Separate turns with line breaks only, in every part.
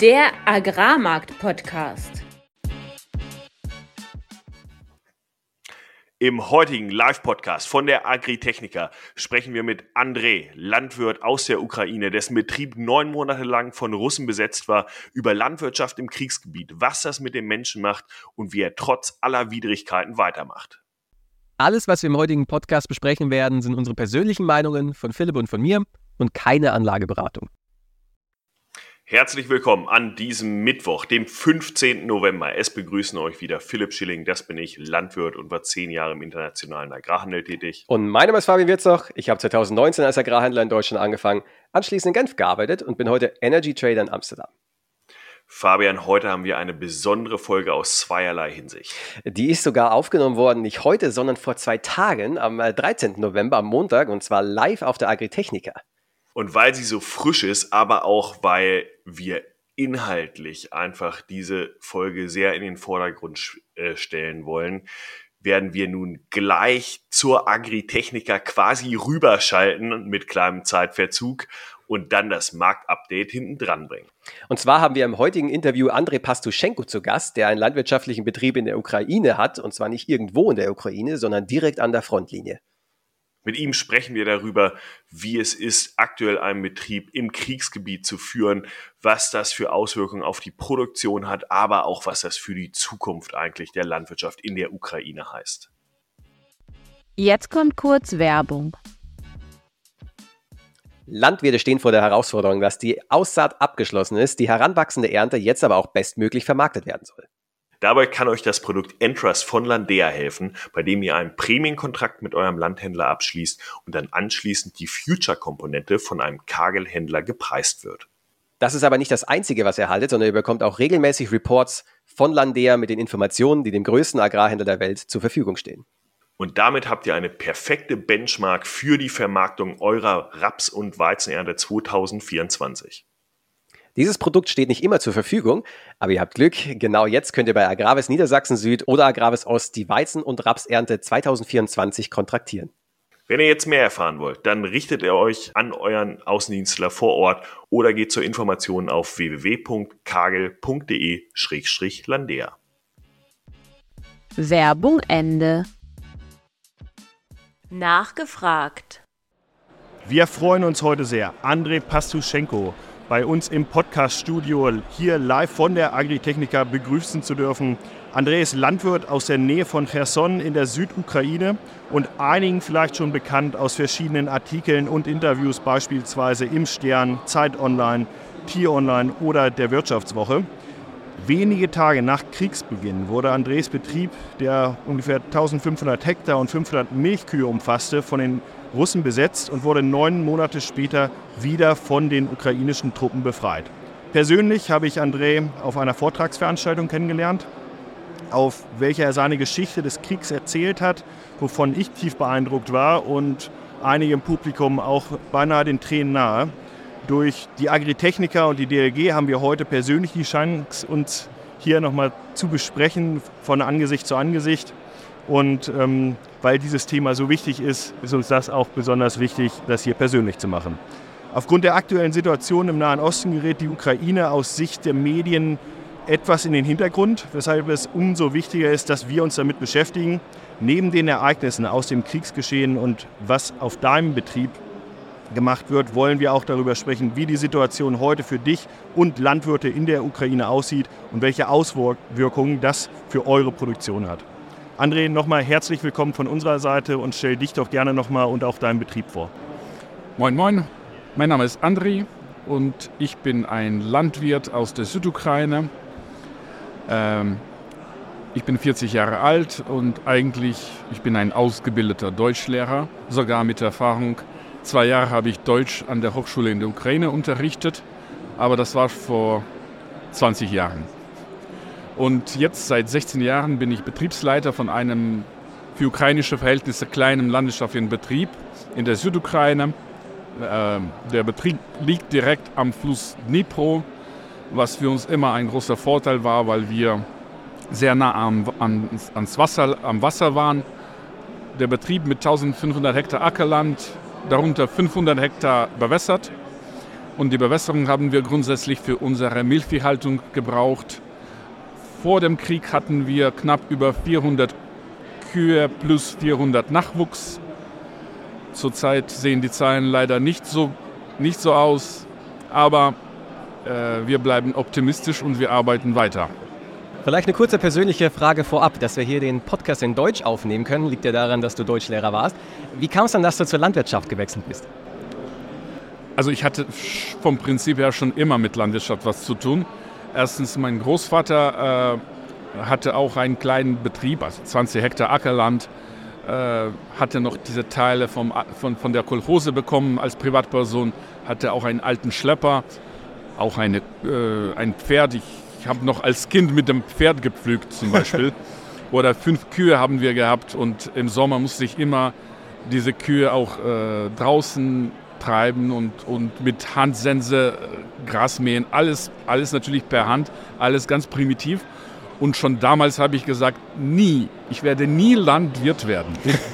Der Agrarmarkt-Podcast.
Im heutigen Live-Podcast von der Agritechnica sprechen wir mit André, Landwirt aus der Ukraine, dessen Betrieb neun Monate lang von Russen besetzt war, über Landwirtschaft im Kriegsgebiet, was das mit den Menschen macht und wie er trotz aller Widrigkeiten weitermacht.
Alles, was wir im heutigen Podcast besprechen werden, sind unsere persönlichen Meinungen von Philipp und von mir und keine Anlageberatung.
Herzlich willkommen an diesem Mittwoch, dem 15. November. Es begrüßen euch wieder Philipp Schilling, das bin ich, Landwirt und war zehn Jahre im internationalen Agrarhandel tätig.
Und mein Name ist Fabian Wirzoch. Ich habe 2019 als Agrarhändler in Deutschland angefangen, anschließend in Genf gearbeitet und bin heute Energy Trader in Amsterdam.
Fabian, heute haben wir eine besondere Folge aus zweierlei Hinsicht.
Die ist sogar aufgenommen worden, nicht heute, sondern vor zwei Tagen, am 13. Äh, November, am Montag, und zwar live auf der Agritechnica.
Und weil sie so frisch ist, aber auch weil wir inhaltlich einfach diese Folge sehr in den Vordergrund äh, stellen wollen, werden wir nun gleich zur Agritechnica quasi rüberschalten mit kleinem Zeitverzug und dann das Marktupdate hinten dran bringen.
Und zwar haben wir im heutigen Interview Andrei Pastuschenko zu Gast, der einen landwirtschaftlichen Betrieb in der Ukraine hat und zwar nicht irgendwo in der Ukraine, sondern direkt an der Frontlinie.
Mit ihm sprechen wir darüber, wie es ist, aktuell einen Betrieb im Kriegsgebiet zu führen, was das für Auswirkungen auf die Produktion hat, aber auch was das für die Zukunft eigentlich der Landwirtschaft in der Ukraine heißt.
Jetzt kommt kurz Werbung.
Landwirte stehen vor der Herausforderung, dass die Aussaat abgeschlossen ist, die heranwachsende Ernte jetzt aber auch bestmöglich vermarktet werden soll.
Dabei kann euch das Produkt Entrust von Landea helfen, bei dem ihr einen Prämienkontrakt mit eurem Landhändler abschließt und dann anschließend die Future-Komponente von einem Kagelhändler gepreist wird.
Das ist aber nicht das Einzige, was ihr haltet, sondern ihr bekommt auch regelmäßig Reports von Landea mit den Informationen, die dem größten Agrarhändler der Welt zur Verfügung stehen.
Und damit habt ihr eine perfekte Benchmark für die Vermarktung eurer Raps- und Weizenernte 2024.
Dieses Produkt steht nicht immer zur Verfügung, aber ihr habt Glück. Genau jetzt könnt ihr bei Agravis Niedersachsen Süd oder Agravis Ost die Weizen- und Rapsernte 2024 kontraktieren.
Wenn ihr jetzt mehr erfahren wollt, dann richtet ihr euch an euren Außendienstler vor Ort oder geht zur Information auf www.kagel.de-landea.
Werbung Ende. Nachgefragt.
Wir freuen uns heute sehr. André Pastuschenko bei uns im Podcast-Studio hier live von der Agritechnica begrüßen zu dürfen. André ist Landwirt aus der Nähe von Cherson in der Südukraine und einigen vielleicht schon bekannt aus verschiedenen Artikeln und Interviews, beispielsweise im Stern, Zeit Online, Tier Online oder der Wirtschaftswoche. Wenige Tage nach Kriegsbeginn wurde Andres Betrieb, der ungefähr 1500 Hektar und 500 Milchkühe umfasste, von den Russen besetzt und wurde neun Monate später wieder von den ukrainischen Truppen befreit. Persönlich habe ich André auf einer Vortragsveranstaltung kennengelernt, auf welcher er seine Geschichte des Kriegs erzählt hat, wovon ich tief beeindruckt war und einige im Publikum auch beinahe den Tränen nahe. Durch die Agritechniker und die DLG haben wir heute persönlich die Chance, uns hier nochmal zu besprechen, von Angesicht zu Angesicht. Und ähm, weil dieses Thema so wichtig ist, ist uns das auch besonders wichtig, das hier persönlich zu machen. Aufgrund der aktuellen Situation im Nahen Osten gerät die Ukraine aus Sicht der Medien etwas in den Hintergrund, weshalb es umso wichtiger ist, dass wir uns damit beschäftigen. Neben den Ereignissen aus dem Kriegsgeschehen und was auf deinem Betrieb gemacht wird, wollen wir auch darüber sprechen, wie die Situation heute für dich und Landwirte in der Ukraine aussieht und welche Auswirkungen das für eure Produktion hat. André, nochmal herzlich willkommen von unserer Seite und stell dich doch gerne nochmal und auch deinen Betrieb vor.
Moin, moin. Mein Name ist André und ich bin ein Landwirt aus der Südukraine. Ähm, ich bin 40 Jahre alt und eigentlich, ich bin ein ausgebildeter Deutschlehrer, sogar mit Erfahrung. Zwei Jahre habe ich Deutsch an der Hochschule in der Ukraine unterrichtet, aber das war vor 20 Jahren. Und jetzt seit 16 Jahren bin ich Betriebsleiter von einem für ukrainische Verhältnisse kleinen landwirtschaftlichen Betrieb in der Südukraine. Ähm, der Betrieb liegt direkt am Fluss Dnipro, was für uns immer ein großer Vorteil war, weil wir sehr nah am, ans Wasser, am Wasser waren. Der Betrieb mit 1500 Hektar Ackerland darunter 500 Hektar bewässert. Und die Bewässerung haben wir grundsätzlich für unsere Milchviehhaltung gebraucht. Vor dem Krieg hatten wir knapp über 400 Kühe plus 400 Nachwuchs. Zurzeit sehen die Zahlen leider nicht so, nicht so aus, aber äh, wir bleiben optimistisch und wir arbeiten weiter.
Vielleicht eine kurze persönliche Frage vorab, dass wir hier den Podcast in Deutsch aufnehmen können, liegt ja daran, dass du Deutschlehrer warst. Wie kam es dann, dass du zur Landwirtschaft gewechselt bist?
Also ich hatte vom Prinzip her schon immer mit Landwirtschaft was zu tun. Erstens, mein Großvater äh, hatte auch einen kleinen Betrieb, also 20 Hektar Ackerland, äh, hatte noch diese Teile vom, von, von der Kolchose bekommen als Privatperson, hatte auch einen alten Schlepper, auch eine, äh, ein Pferd. Ich, ich habe noch als Kind mit dem Pferd gepflügt zum Beispiel. Oder fünf Kühe haben wir gehabt und im Sommer musste ich immer diese Kühe auch äh, draußen treiben und, und mit Handsense äh, Gras mähen. Alles, alles natürlich per Hand, alles ganz primitiv. Und schon damals habe ich gesagt, nie, ich werde nie Landwirt werden.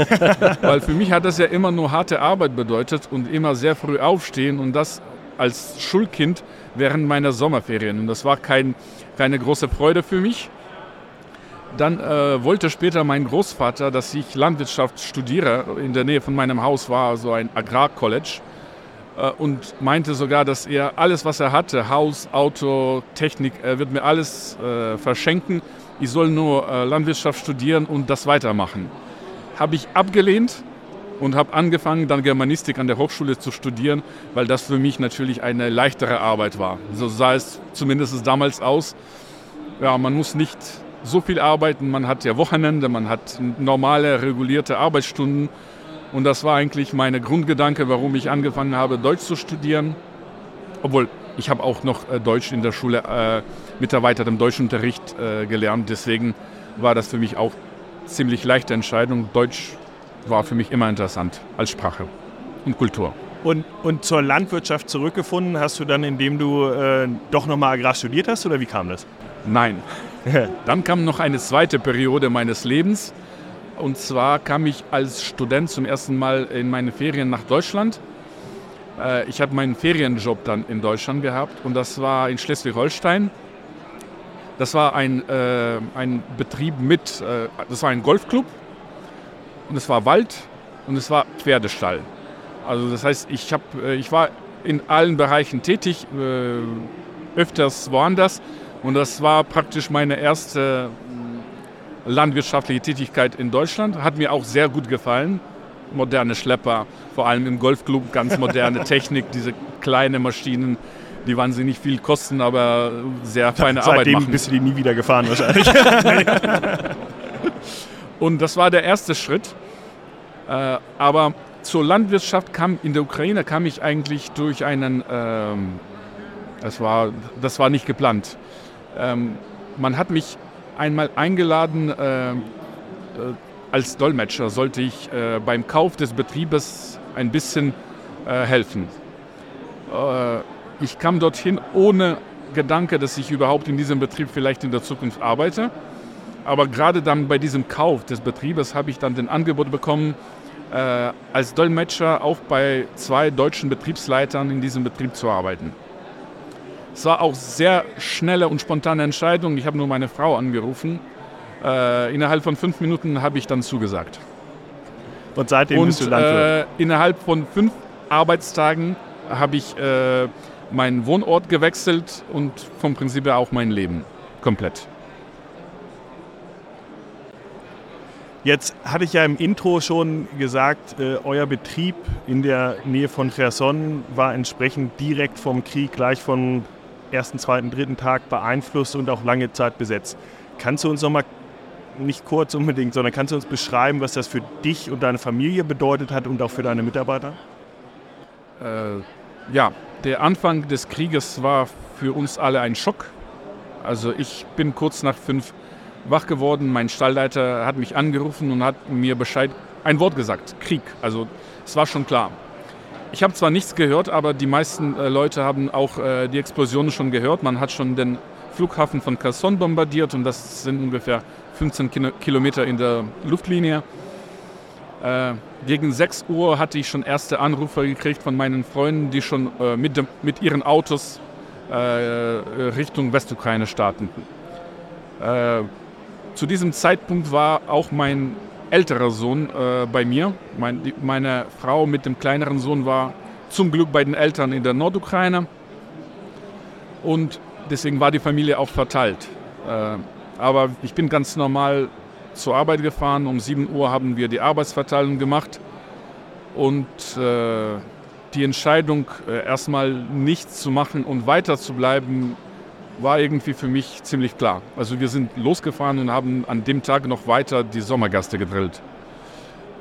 Weil für mich hat das ja immer nur harte Arbeit bedeutet und immer sehr früh aufstehen und das als Schulkind während meiner Sommerferien. Und das war kein, keine große Freude für mich. Dann äh, wollte später mein Großvater, dass ich Landwirtschaft studiere. In der Nähe von meinem Haus war so ein Agrarcollege äh, und meinte sogar, dass er alles, was er hatte, Haus, Auto, Technik, er wird mir alles äh, verschenken. Ich soll nur äh, Landwirtschaft studieren und das weitermachen. Habe ich abgelehnt und habe angefangen, dann Germanistik an der Hochschule zu studieren, weil das für mich natürlich eine leichtere Arbeit war. So sah es zumindest damals aus. Ja, man muss nicht so viel arbeiten, man hat ja Wochenende, man hat normale, regulierte Arbeitsstunden und das war eigentlich meine Grundgedanke, warum ich angefangen habe, Deutsch zu studieren. Obwohl, ich habe auch noch äh, Deutsch in der Schule äh, mit erweitertem Deutschunterricht äh, gelernt. Deswegen war das für mich auch ziemlich leichte Entscheidung. Deutsch war für mich immer interessant als Sprache und Kultur.
Und, und zur Landwirtschaft zurückgefunden hast du dann, indem du äh, doch nochmal Agrar studiert hast oder wie kam das?
Nein. dann kam noch eine zweite Periode meines Lebens. Und zwar kam ich als Student zum ersten Mal in meine Ferien nach Deutschland. Äh, ich habe meinen Ferienjob dann in Deutschland gehabt und das war in Schleswig-Holstein. Das war ein, äh, ein Betrieb mit, äh, das war ein Golfclub und es war Wald und es war Pferdestall. Also das heißt, ich, hab, äh, ich war in allen Bereichen tätig, äh, öfters woanders und das war praktisch meine erste landwirtschaftliche Tätigkeit in Deutschland. Hat mir auch sehr gut gefallen. Moderne Schlepper, vor allem im Golfclub, ganz moderne Technik, diese kleinen Maschinen, die wahnsinnig viel kosten, aber sehr feine
Seitdem
Arbeit machen.
Seitdem bist du die nie wieder gefahren wahrscheinlich.
Und das war der erste Schritt. Äh, aber zur Landwirtschaft kam in der Ukraine kam ich eigentlich durch einen, ähm, das, war, das war nicht geplant. Ähm, man hat mich einmal eingeladen, äh, äh, als Dolmetscher sollte ich äh, beim Kauf des Betriebes ein bisschen äh, helfen. Äh, ich kam dorthin ohne Gedanke, dass ich überhaupt in diesem Betrieb vielleicht in der Zukunft arbeite. Aber gerade dann bei diesem Kauf des Betriebes habe ich dann den Angebot bekommen, äh, als Dolmetscher auch bei zwei deutschen Betriebsleitern in diesem Betrieb zu arbeiten. Es war auch sehr schnelle und spontane Entscheidung. Ich habe nur meine Frau angerufen. Äh, innerhalb von fünf Minuten habe ich dann zugesagt.
Und seitdem
und,
bist du Landwirt?
Äh, innerhalb von fünf Arbeitstagen habe ich äh, meinen Wohnort gewechselt und vom Prinzip her auch mein Leben komplett.
Jetzt hatte ich ja im Intro schon gesagt, äh, euer Betrieb in der Nähe von Cherson war entsprechend direkt vom Krieg gleich von ersten, zweiten, dritten Tag beeinflusst und auch lange Zeit besetzt. Kannst du uns noch mal nicht kurz unbedingt, sondern kannst du uns beschreiben, was das für dich und deine Familie bedeutet hat und auch für deine Mitarbeiter?
Äh, ja, der Anfang des Krieges war für uns alle ein Schock. Also ich bin kurz nach fünf wach geworden. Mein Stallleiter hat mich angerufen und hat mir Bescheid, ein Wort gesagt, Krieg. Also es war schon klar. Ich habe zwar nichts gehört, aber die meisten äh, Leute haben auch äh, die Explosionen schon gehört. Man hat schon den Flughafen von Kherson bombardiert und das sind ungefähr 15 Kino Kilometer in der Luftlinie. Äh, gegen 6 Uhr hatte ich schon erste Anrufe gekriegt von meinen Freunden, die schon äh, mit, dem, mit ihren Autos äh, Richtung Westukraine starten. Zu diesem Zeitpunkt war auch mein älterer Sohn äh, bei mir. Mein, die, meine Frau mit dem kleineren Sohn war zum Glück bei den Eltern in der Nordukraine. Und deswegen war die Familie auch verteilt. Äh, aber ich bin ganz normal zur Arbeit gefahren. Um 7 Uhr haben wir die Arbeitsverteilung gemacht. Und äh, die Entscheidung, äh, erstmal nichts zu machen und weiter zu bleiben, war irgendwie für mich ziemlich klar. Also wir sind losgefahren und haben an dem Tag noch weiter die Sommergaste gedrillt.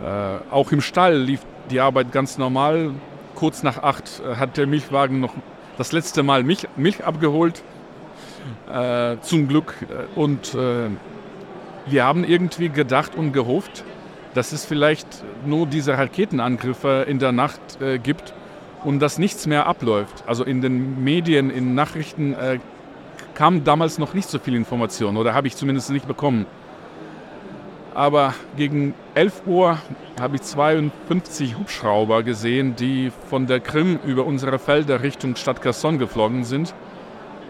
Äh, auch im Stall lief die Arbeit ganz normal. Kurz nach acht äh, hat der Milchwagen noch das letzte Mal Milch, Milch abgeholt. Äh, zum Glück. Äh, und äh, wir haben irgendwie gedacht und gehofft, dass es vielleicht nur diese Raketenangriffe in der Nacht äh, gibt und dass nichts mehr abläuft. Also in den Medien, in Nachrichten kam damals noch nicht so viel Information oder habe ich zumindest nicht bekommen. Aber gegen 11 Uhr habe ich 52 Hubschrauber gesehen, die von der Krim über unsere Felder Richtung Stadt Kherson geflogen sind.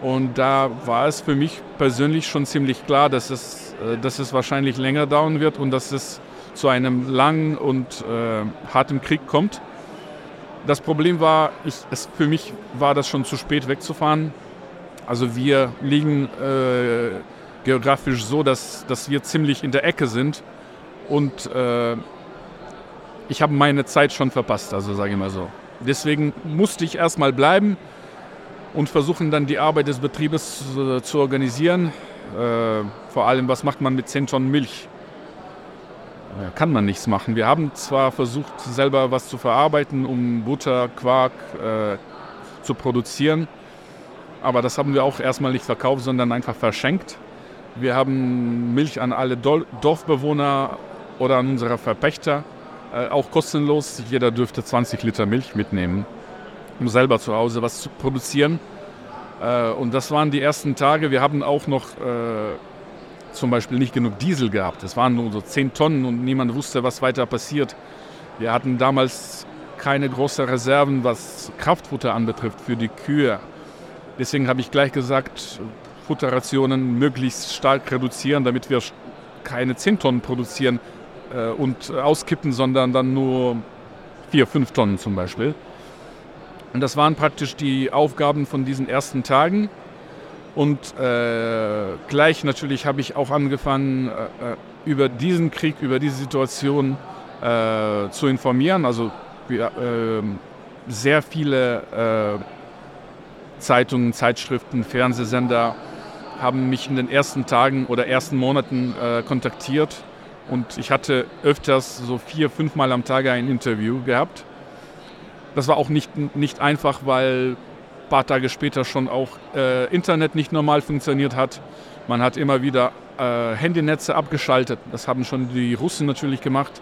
Und da war es für mich persönlich schon ziemlich klar, dass es, äh, dass es wahrscheinlich länger dauern wird und dass es zu einem langen und äh, harten Krieg kommt. Das Problem war, ich, es, für mich war das schon zu spät wegzufahren. Also wir liegen äh, geografisch so, dass, dass wir ziemlich in der Ecke sind und äh, ich habe meine Zeit schon verpasst, also sage ich mal so. Deswegen musste ich erstmal bleiben und versuchen dann die Arbeit des Betriebes äh, zu organisieren. Äh, vor allem, was macht man mit 10 Tonnen Milch? kann man nichts machen. Wir haben zwar versucht, selber was zu verarbeiten, um Butter, Quark äh, zu produzieren, aber das haben wir auch erstmal nicht verkauft, sondern einfach verschenkt. Wir haben Milch an alle Dorfbewohner oder an unsere Verpächter, äh, auch kostenlos. Jeder dürfte 20 Liter Milch mitnehmen, um selber zu Hause was zu produzieren. Äh, und das waren die ersten Tage. Wir haben auch noch äh, zum Beispiel nicht genug Diesel gehabt. Es waren nur so 10 Tonnen und niemand wusste, was weiter passiert. Wir hatten damals keine großen Reserven, was Kraftfutter anbetrifft für die Kühe. Deswegen habe ich gleich gesagt, Futterrationen möglichst stark reduzieren, damit wir keine 10 Tonnen produzieren äh, und auskippen, sondern dann nur 4, 5 Tonnen zum Beispiel. Und das waren praktisch die Aufgaben von diesen ersten Tagen. Und äh, gleich natürlich habe ich auch angefangen, äh, äh, über diesen Krieg, über diese Situation äh, zu informieren. Also ähm, sehr viele äh, Zeitungen, Zeitschriften, Fernsehsender haben mich in den ersten Tagen oder ersten Monaten äh, kontaktiert. Und ich hatte öfters so vier, fünfmal am Tag ein Interview gehabt. Das war auch nicht, nicht einfach, weil ein paar Tage später schon auch äh, Internet nicht normal funktioniert hat. Man hat immer wieder äh, Handynetze abgeschaltet. Das haben schon die Russen natürlich gemacht,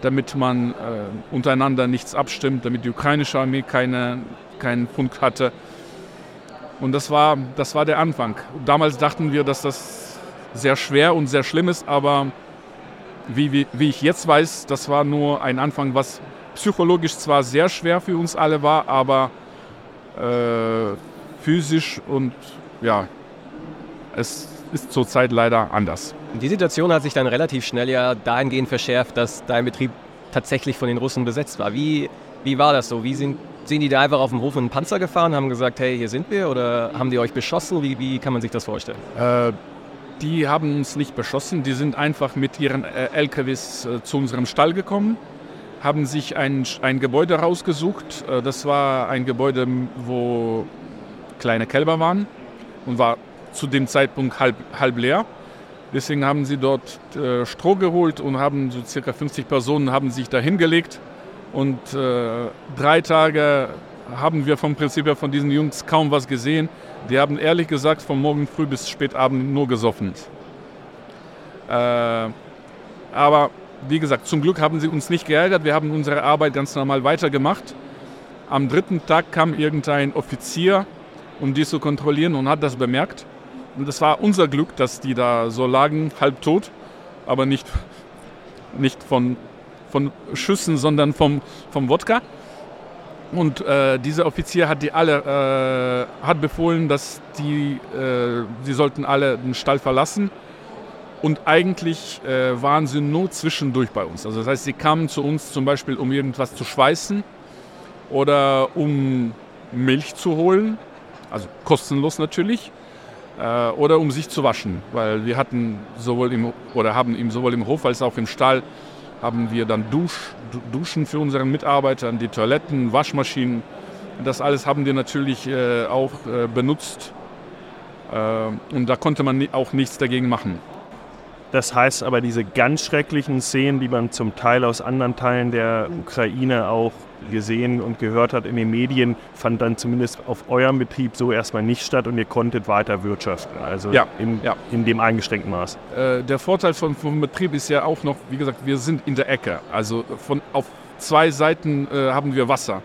damit man äh, untereinander nichts abstimmt, damit die ukrainische Armee keine, keinen Funk hatte. Und das war, das war der Anfang. Damals dachten wir, dass das sehr schwer und sehr schlimm ist, aber wie, wie, wie ich jetzt weiß, das war nur ein Anfang, was psychologisch zwar sehr schwer für uns alle war, aber äh, physisch und ja, es ist zurzeit leider anders.
Die Situation hat sich dann relativ schnell ja dahingehend verschärft, dass dein Betrieb tatsächlich von den Russen besetzt war. Wie, wie war das so? Wie sind, sind die da einfach auf dem Hof in einen Panzer gefahren, haben gesagt, hey, hier sind wir? Oder haben die euch beschossen? Wie, wie kann man sich das vorstellen?
Äh, die haben uns nicht beschossen, die sind einfach mit ihren äh, LKWs äh, zu unserem Stall gekommen haben sich ein, ein Gebäude rausgesucht. Äh, das war ein Gebäude, wo kleine Kälber waren und war zu dem Zeitpunkt halb, halb leer. Deswegen haben sie dort äh, Stroh geholt und haben so circa 50 Personen haben sich da hingelegt. Und äh, drei Tage haben wir vom Prinzip her von diesen Jungs kaum was gesehen. Die haben ehrlich gesagt von morgen früh bis spät Abend nur gesoffen. Äh, aber wie gesagt, zum Glück haben sie uns nicht geärgert. Wir haben unsere Arbeit ganz normal weitergemacht. Am dritten Tag kam irgendein Offizier, um die zu kontrollieren und hat das bemerkt. Und es war unser Glück, dass die da so lagen, halb tot, aber nicht, nicht von von Schüssen, sondern vom, vom Wodka. Und äh, dieser Offizier hat die alle äh, hat befohlen, dass die, äh, sie sollten alle den Stall verlassen. Und eigentlich äh, waren sie nur zwischendurch bei uns. Also das heißt, sie kamen zu uns zum Beispiel, um irgendwas zu schweißen oder um Milch zu holen, also kostenlos natürlich, äh, oder um sich zu waschen, weil wir hatten sowohl im oder haben ihm sowohl im Hof als auch im Stall haben wir dann Dusch, Duschen für unsere Mitarbeiter, die Toiletten, Waschmaschinen. Das alles haben wir natürlich äh, auch äh, benutzt äh, und da konnte man auch nichts dagegen machen.
Das heißt aber, diese ganz schrecklichen Szenen, die man zum Teil aus anderen Teilen der Ukraine auch gesehen und gehört hat in den Medien, fand dann zumindest auf eurem Betrieb so erstmal nicht statt und ihr konntet weiter wirtschaften, also
ja,
in,
ja.
in dem eingeschränkten Maß.
Äh, der Vorteil von, vom Betrieb ist ja auch noch, wie gesagt, wir sind in der Ecke. Also von, auf zwei Seiten äh, haben wir Wasser.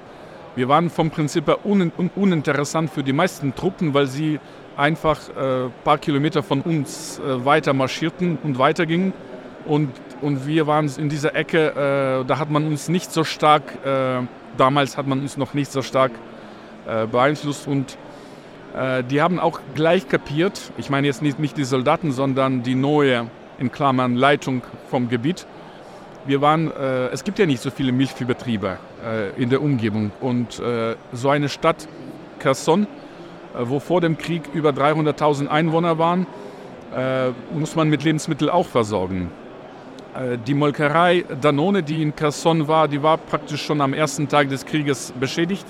Wir waren vom Prinzip her un, un, uninteressant für die meisten Truppen, weil sie einfach ein äh, paar Kilometer von uns äh, weiter marschierten und weitergingen. Und, und wir waren in dieser Ecke, äh, da hat man uns nicht so stark, äh, damals hat man uns noch nicht so stark äh, beeinflusst. Und äh, die haben auch gleich kapiert, ich meine jetzt nicht, nicht die Soldaten, sondern die neue, in Klammern, Leitung vom Gebiet. Wir waren, es gibt ja nicht so viele Milchviehbetriebe in der Umgebung. Und so eine Stadt, Kherson, wo vor dem Krieg über 300.000 Einwohner waren, äh, muss man mit Lebensmitteln auch versorgen. Äh, die Molkerei Danone, die in Kherson war, die war praktisch schon am ersten Tag des Krieges beschädigt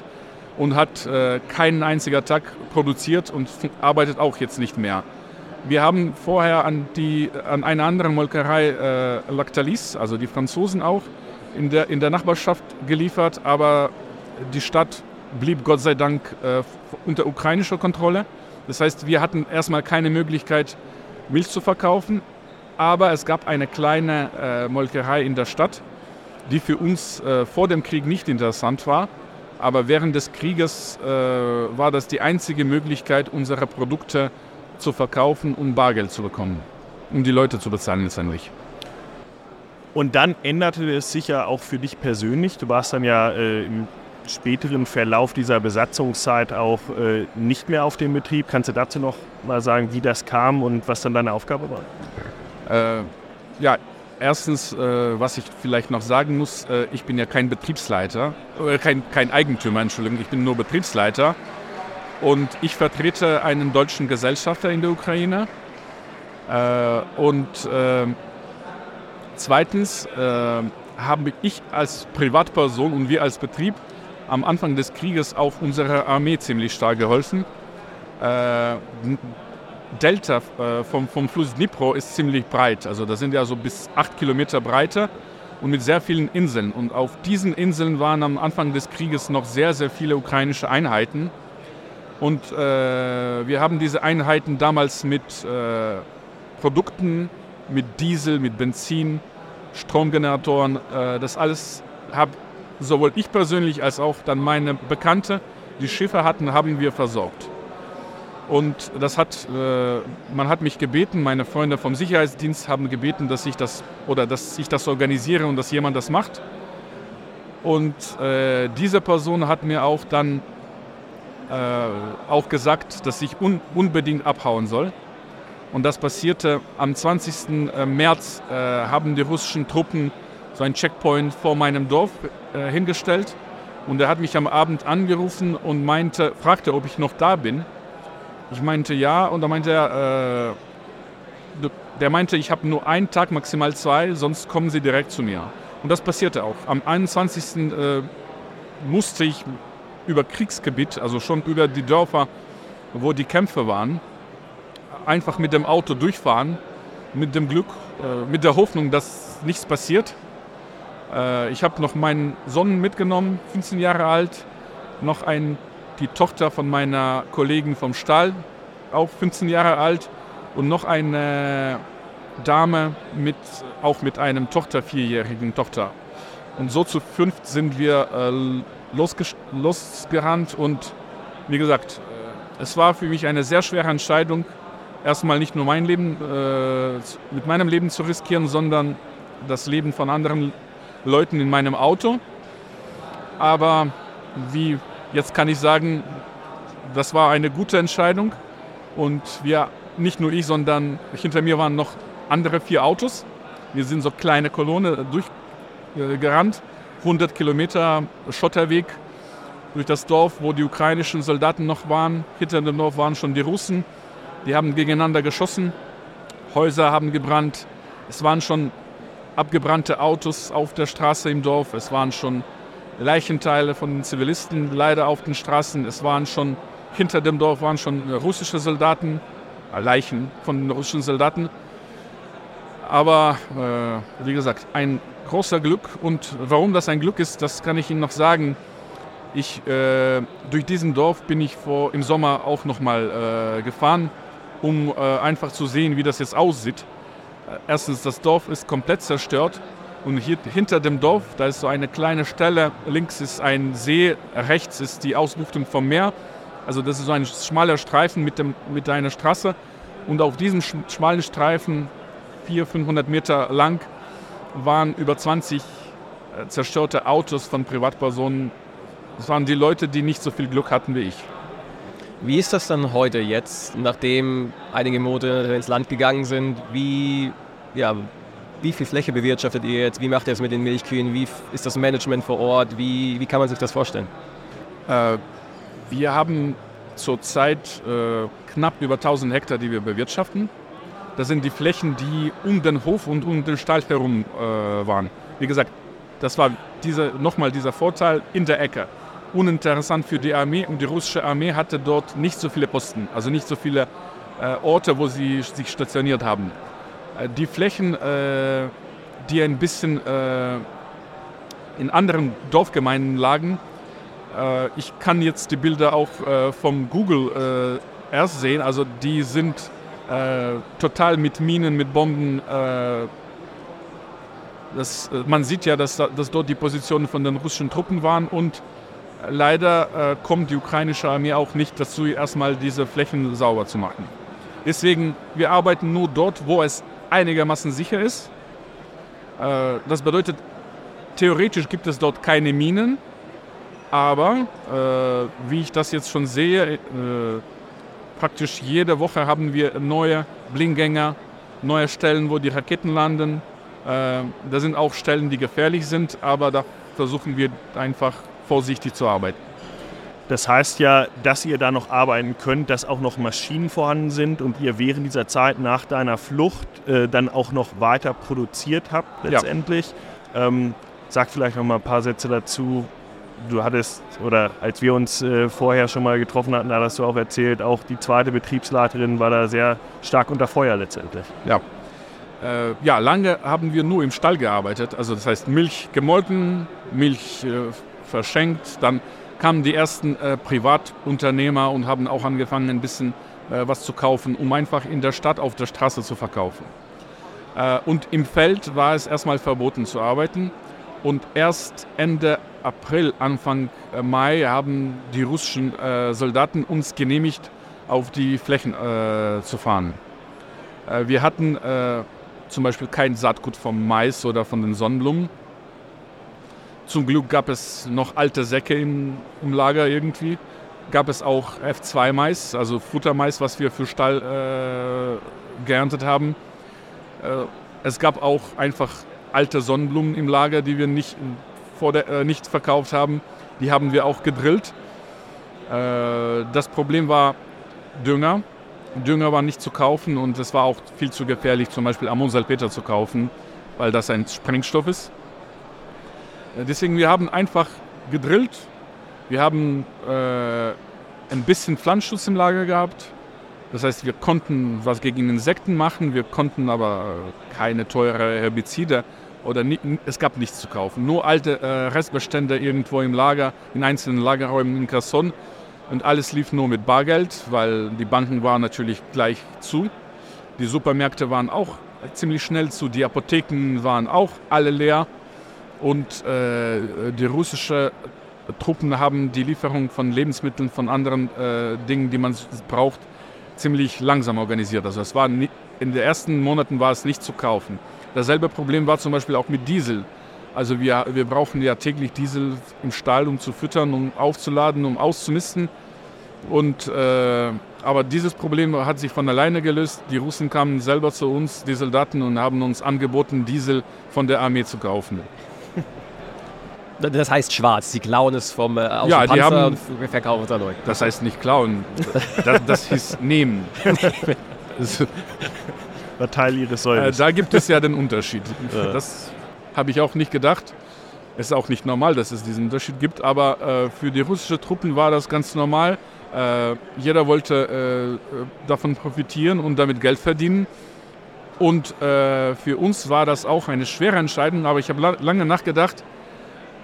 und hat keinen einzigen Tag produziert und arbeitet auch jetzt nicht mehr. Wir haben vorher an, die, an eine andere Molkerei, äh, Lactalis, also die Franzosen auch, in der, in der Nachbarschaft geliefert, aber die Stadt blieb Gott sei Dank äh, unter ukrainischer Kontrolle. Das heißt, wir hatten erstmal keine Möglichkeit, Milch zu verkaufen, aber es gab eine kleine äh, Molkerei in der Stadt, die für uns äh, vor dem Krieg nicht interessant war. Aber während des Krieges äh, war das die einzige Möglichkeit, unsere Produkte zu verkaufen, um Bargeld zu bekommen, um die Leute zu bezahlen letztendlich.
Und dann änderte es sich ja auch für dich persönlich. Du warst dann ja äh, im späteren Verlauf dieser Besatzungszeit auch äh, nicht mehr auf dem Betrieb. Kannst du dazu noch mal sagen, wie das kam und was dann deine Aufgabe war?
Äh, ja, erstens, äh, was ich vielleicht noch sagen muss, äh, ich bin ja kein Betriebsleiter, äh, kein, kein Eigentümer, Entschuldigung, ich bin nur Betriebsleiter. Und ich vertrete einen deutschen Gesellschafter in der Ukraine. Äh, und zweitens habe ich als Privatperson und wir als Betrieb am Anfang des Krieges auch unserer Armee ziemlich stark geholfen. Äh, Delta äh, vom, vom Fluss Dnipro ist ziemlich breit, also das sind ja so bis acht Kilometer Breite und mit sehr vielen Inseln. Und auf diesen Inseln waren am Anfang des Krieges noch sehr, sehr viele ukrainische Einheiten. Und äh, wir haben diese Einheiten damals mit äh, Produkten, mit Diesel, mit Benzin, Stromgeneratoren, äh, das alles habe sowohl ich persönlich als auch dann meine Bekannte, die Schiffe hatten, haben wir versorgt. Und das hat, äh, man hat mich gebeten, meine Freunde vom Sicherheitsdienst haben gebeten, dass ich das oder dass ich das organisiere und dass jemand das macht. Und äh, diese Person hat mir auch dann äh, auch gesagt, dass ich un unbedingt abhauen soll. Und das passierte am 20. Äh, März, äh, haben die russischen Truppen so einen Checkpoint vor meinem Dorf äh, hingestellt. Und er hat mich am Abend angerufen und meinte, fragte, ob ich noch da bin. Ich meinte ja und da meinte er, äh, der meinte, ich habe nur einen Tag, maximal zwei, sonst kommen Sie direkt zu mir. Und das passierte auch. Am 21. Äh, musste ich über Kriegsgebiet, also schon über die Dörfer, wo die Kämpfe waren, einfach mit dem Auto durchfahren, mit dem Glück, äh, mit der Hoffnung, dass nichts passiert. Äh, ich habe noch meinen Sohn mitgenommen, 15 Jahre alt, noch ein, die Tochter von meiner Kollegin vom Stall, auch 15 Jahre alt, und noch eine Dame mit, auch mit einem Tochter, vierjährigen Tochter. Und so zu fünft sind wir äh, losgerannt und wie gesagt, äh, es war für mich eine sehr schwere Entscheidung, erstmal nicht nur mein Leben, äh, mit meinem Leben zu riskieren, sondern das Leben von anderen Leuten in meinem Auto. Aber wie jetzt kann ich sagen, das war eine gute Entscheidung. Und wir, nicht nur ich, sondern hinter mir waren noch andere vier Autos. Wir sind so kleine Kolonne durchgerannt, 100 Kilometer Schotterweg durch das Dorf, wo die ukrainischen Soldaten noch waren. Hinter dem Dorf waren schon die Russen. Die haben gegeneinander geschossen. Häuser haben gebrannt. Es waren schon abgebrannte Autos auf der Straße im Dorf. Es waren schon Leichenteile von Zivilisten leider auf den Straßen. Es waren schon hinter dem Dorf waren schon russische Soldaten, äh, Leichen von russischen Soldaten. Aber äh, wie gesagt, ein großer Glück. Und warum das ein Glück ist, das kann ich Ihnen noch sagen. Ich, äh, durch diesen Dorf bin ich vor, im Sommer auch nochmal äh, gefahren, um äh, einfach zu sehen, wie das jetzt aussieht. Erstens, das Dorf ist komplett zerstört und hier hinter dem Dorf, da ist so eine kleine Stelle, links ist ein See, rechts ist die Ausbuchtung vom Meer. Also das ist so ein schmaler Streifen mit, dem, mit einer Straße und auf diesem schmalen Streifen, 400, 500 Meter lang, waren über 20 äh, zerstörte Autos von Privatpersonen das waren die Leute, die nicht so viel Glück hatten wie ich.
Wie ist das dann heute jetzt, nachdem einige Monate ins Land gegangen sind? Wie, ja, wie viel Fläche bewirtschaftet ihr jetzt? Wie macht ihr es mit den Milchkühen? Wie ist das Management vor Ort? Wie, wie kann man sich das vorstellen?
Äh, wir haben zurzeit äh, knapp über 1000 Hektar, die wir bewirtschaften. Das sind die Flächen, die um den Hof und um den Stall herum äh, waren. Wie gesagt, das war diese, nochmal dieser Vorteil in der Ecke uninteressant für die Armee und die russische Armee hatte dort nicht so viele Posten, also nicht so viele äh, Orte, wo sie sich stationiert haben. Äh, die Flächen, äh, die ein bisschen äh, in anderen Dorfgemeinden lagen, äh, ich kann jetzt die Bilder auch äh, vom Google erst sehen, also die sind total mit Minen, mit Bomben das, man sieht ja, dass, dass, dort die Positionen von den russischen Truppen waren und Leider äh, kommt die ukrainische Armee auch nicht dazu, erstmal diese Flächen sauber zu machen. Deswegen, wir arbeiten nur dort, wo es einigermaßen sicher ist. Äh, das bedeutet, theoretisch gibt es dort keine Minen, aber äh, wie ich das jetzt schon sehe, äh, praktisch jede Woche haben wir neue Blindgänger, neue Stellen, wo die Raketen landen. Äh, da sind auch Stellen, die gefährlich sind, aber da versuchen wir einfach vorsichtig zu arbeiten.
Das heißt ja, dass ihr da noch arbeiten könnt, dass auch noch Maschinen vorhanden sind und ihr während dieser Zeit nach deiner Flucht äh, dann auch noch weiter produziert habt letztendlich. Ja. Ähm, sag vielleicht noch mal ein paar Sätze dazu. Du hattest, oder als wir uns äh, vorher schon mal getroffen hatten, da hast du auch erzählt, auch die zweite Betriebsleiterin war da sehr stark unter Feuer letztendlich.
Ja. Äh, ja, lange haben wir nur im Stall gearbeitet. Also das heißt Milch gemolken, Milch äh, verschenkt. Dann kamen die ersten äh, Privatunternehmer und haben auch angefangen, ein bisschen äh, was zu kaufen, um einfach in der Stadt auf der Straße zu verkaufen. Äh, und im Feld war es erstmal verboten zu arbeiten. Und erst Ende April, Anfang äh, Mai haben die russischen äh, Soldaten uns genehmigt, auf die Flächen äh, zu fahren. wir hatten zum Beispiel kein Saatgut vom Mais oder von den Sonnenblumen zum Glück gab es noch alte Säcke im, im Lager irgendwie. Gab es auch F2-Mais, also Futtermais, was wir für Stall äh, geerntet haben. Äh, es gab auch einfach alte Sonnenblumen im Lager, die wir nicht, vor der, äh, nicht verkauft haben. Die haben wir auch gedrillt. Äh, das Problem war Dünger. Dünger war nicht zu kaufen und es war auch viel zu gefährlich, zum Beispiel Ammonsalpeter zu kaufen, weil das ein Sprengstoff ist. Äh, deswegen, wir haben einfach gedrillt. Wir haben äh, ein bisschen Pflanzenschutz im Lager gehabt. Das heißt, wir konnten was gegen Insekten machen, wir konnten aber äh, keine teure Herbizide oder nie, es gab nichts zu kaufen. Nur alte äh, Restbestände irgendwo im Lager, in einzelnen Lagerräumen in Kherson. Und alles lief nur mit Bargeld, weil die Banken waren natürlich gleich zu. Die Supermärkte waren auch ziemlich schnell zu, die Apotheken waren auch alle leer. Und äh, die russischen Truppen haben die Lieferung von Lebensmitteln, von anderen äh, Dingen, die man braucht, ziemlich langsam organisiert. Also es war nie, in den ersten Monaten war es nicht zu kaufen. Dasselbe Problem war zum Beispiel auch mit Diesel. Also wir, wir brauchen ja täglich Diesel im Stall, um zu füttern, um aufzuladen, um auszumisten. Und, äh, aber dieses Problem hat sich von alleine gelöst. Die Russen kamen selber zu uns, die Soldaten, und haben uns angeboten, Diesel von der Armee zu kaufen.
Das heißt schwarz, sie klauen es vom äh, aus
Ja,
dem
die
Panzer
haben-
und verkaufen es an euch.
Das heißt nicht klauen, das, das hieß nehmen. Das,
War Teil ihres
äh,
Säules.
da gibt es ja den Unterschied. Das habe ich auch nicht gedacht. Es ist auch nicht normal, dass es diesen Unterschied gibt, aber äh, für die russischen Truppen war das ganz normal. Äh, jeder wollte äh, davon profitieren und damit Geld verdienen. Und äh, für uns war das auch eine schwere Entscheidung, aber ich habe la lange nachgedacht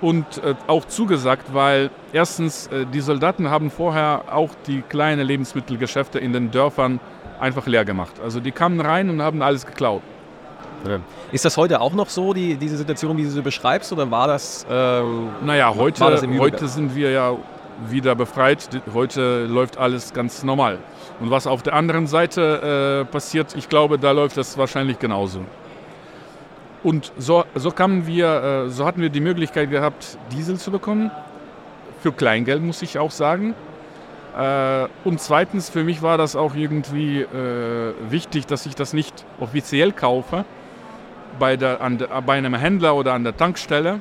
und äh, auch zugesagt, weil erstens äh, die Soldaten haben vorher auch die kleinen Lebensmittelgeschäfte in den Dörfern einfach leer gemacht. Also die kamen rein und haben alles geklaut.
Ist das heute auch noch so, die, diese Situation, wie du sie beschreibst, oder war das... Ähm,
Naja, heute,
das
heute sind wir ja wieder befreit. Heute läuft alles ganz normal. Und was auf der anderen Seite äh, passiert, ich glaube, da läuft das wahrscheinlich genauso. Und so, so kamen wir, äh, so hatten wir die Möglichkeit gehabt, Diesel zu bekommen. Für Kleingeld muss ich auch sagen. Äh, und zweitens, für mich war das auch irgendwie äh, wichtig, dass ich das nicht offiziell kaufe bei, der, an der, bei einem Händler oder an der Tankstelle,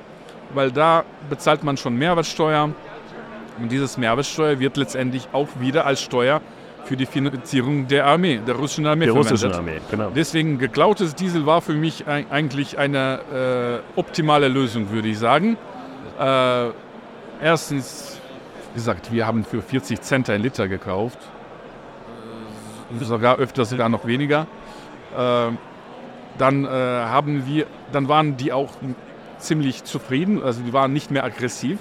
weil da bezahlt man schon Mehrwertsteuer. Und dieses Mehrwertsteuer wird letztendlich auch wieder als Steuer für die Finanzierung der Armee, der russischen Armee
der
verwendet.
russischen Armee, genau.
Deswegen geklautes Diesel war für mich eigentlich eine äh, optimale Lösung, würde ich sagen. Äh, erstens, wie gesagt, wir haben für 40 Cent ein Liter gekauft. Äh, Sogar öfters sogar noch weniger. Äh, dann äh, haben wir, dann waren die auch ziemlich zufrieden, also die waren nicht mehr aggressiv.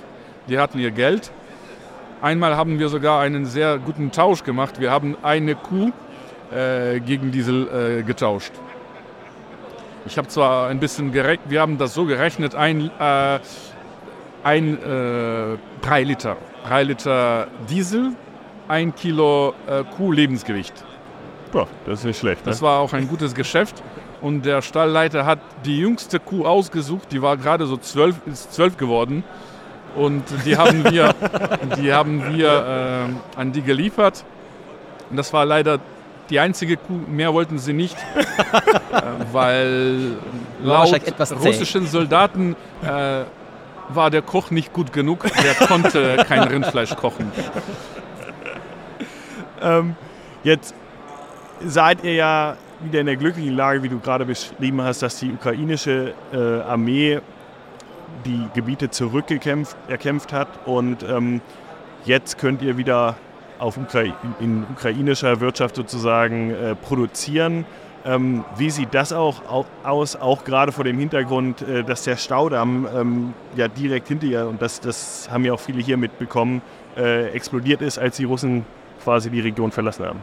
Die hatten ihr Geld. Einmal haben wir sogar einen sehr guten Tausch gemacht. Wir haben eine Kuh äh, gegen Diesel äh, getauscht. Ich habe zwar ein bisschen gerechnet, wir haben das so gerechnet, ein, äh, ein äh, 3 Liter. 3 Liter Diesel, ein Kilo äh, Kuh-Lebensgewicht.
Boah, das ist nicht schlecht. Ne?
Das war auch ein gutes Geschäft. Und der Stallleiter hat die jüngste Kuh ausgesucht, die war gerade so zwölf, ist zwölf geworden. Und die haben wir, die haben wir äh, an die geliefert. Und das war leider die einzige Kuh, mehr wollten sie nicht, äh, weil laut russischen Soldaten äh, war der Koch nicht gut genug. Der konnte kein Rindfleisch kochen.
Ähm, jetzt seid ihr ja wieder in der glücklichen Lage, wie du gerade beschrieben hast, dass die ukrainische äh, Armee die Gebiete zurückgekämpft erkämpft hat und ähm, jetzt könnt ihr wieder auf Ukrai in ukrainischer Wirtschaft sozusagen äh, produzieren. Ähm, wie sieht das auch au aus, auch gerade vor dem Hintergrund, äh, dass der Staudamm ähm, ja direkt hinter ihr, und das, das haben ja auch viele hier mitbekommen, äh, explodiert ist, als die Russen quasi die Region verlassen haben?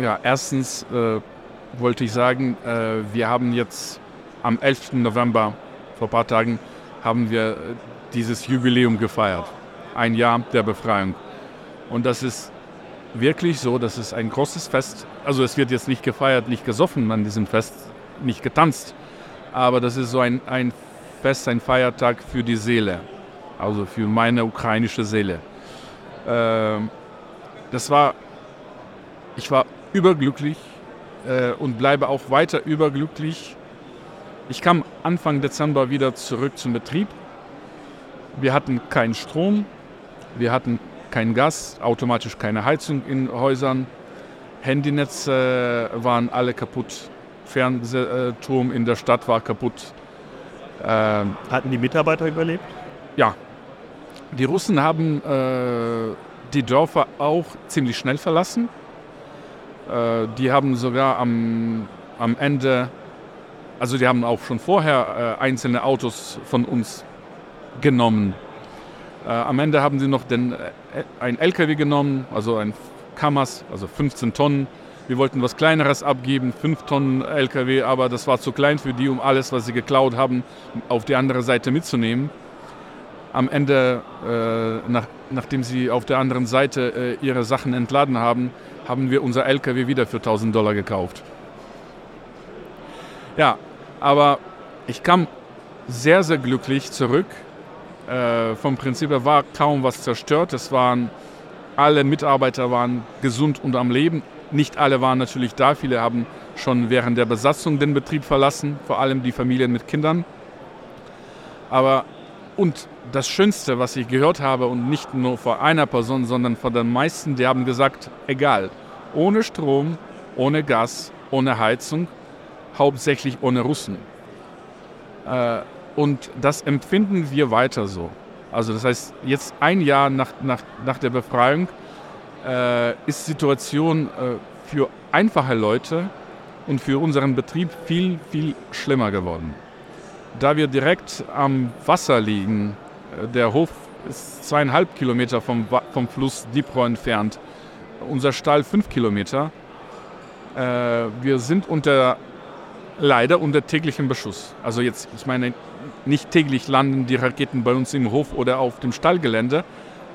Ja, erstens äh, wollte ich sagen, äh, wir haben jetzt am 11. November, vor ein paar Tagen, haben wir äh, dieses Jubiläum gefeiert. Ein Jahr der Befreiung. Und das ist wirklich so, das ist ein großes Fest. Also es wird jetzt nicht gefeiert, nicht gesoffen an diesem Fest, nicht getanzt. Aber das ist so ein, ein Fest, ein Feiertag für die Seele. Also für meine ukrainische Seele. Ähm, das war, ich war überglücklich äh, und bleibe auch weiter überglücklich. Ich kam Anfang Dezember wieder zurück zum Betrieb. Wir hatten keinen Strom, wir hatten kein Gas, automatisch keine Heizung in Häusern. Handynetze waren alle kaputt. Fernsehturm in der Stadt war kaputt. Ähm,
Hatten die Mitarbeiter überlebt?
ja, die Russen haben äh, die Dörfer auch ziemlich schnell verlassen. Äh, die haben sogar am, am Ende, also die haben auch schon vorher äh, einzelne Autos von uns genommen. Äh, am Ende haben sie noch den, äh, ein LKW genommen, also ein Kammers, also 15 Tonnen. Wir wollten was Kleineres abgeben, 5 Tonnen LKW, aber das war zu klein für die, um alles, was sie geklaut haben, auf die andere Seite mitzunehmen. Am Ende, äh, nach, nachdem sie auf der anderen Seite äh, ihre Sachen entladen haben, haben wir unser LKW wieder für 1000 Dollar gekauft. Ja, aber ich kam sehr, sehr glücklich zurück. Äh, vom Prinzip her war kaum was zerstört. Es waren alle Mitarbeiter waren gesund und am Leben. Nicht alle waren natürlich da. Viele haben schon während der Besatzung den Betrieb verlassen, vor allem die Familien mit Kindern. Aber und das Schönste, was ich gehört habe, und nicht nur von einer Person, sondern von den meisten, die haben gesagt, egal, ohne Strom, ohne Gas, ohne Heizung, hauptsächlich ohne Russen. Äh, und das empfinden wir weiter so. Also das heißt, jetzt ein Jahr nach, nach, nach der Befreiung äh, ist die Situation äh, für einfache Leute und für unseren Betrieb viel, viel schlimmer geworden. Da wir direkt am Wasser liegen, äh, der Hof ist zweieinhalb Kilometer vom, vom Fluss Dnipro entfernt, unser Stall fünf Kilometer. Äh, wir sind unter, leider unter täglichem Beschuss. Also jetzt, ich meine, nicht täglich landen die Raketen bei uns im Hof oder auf dem Stallgelände,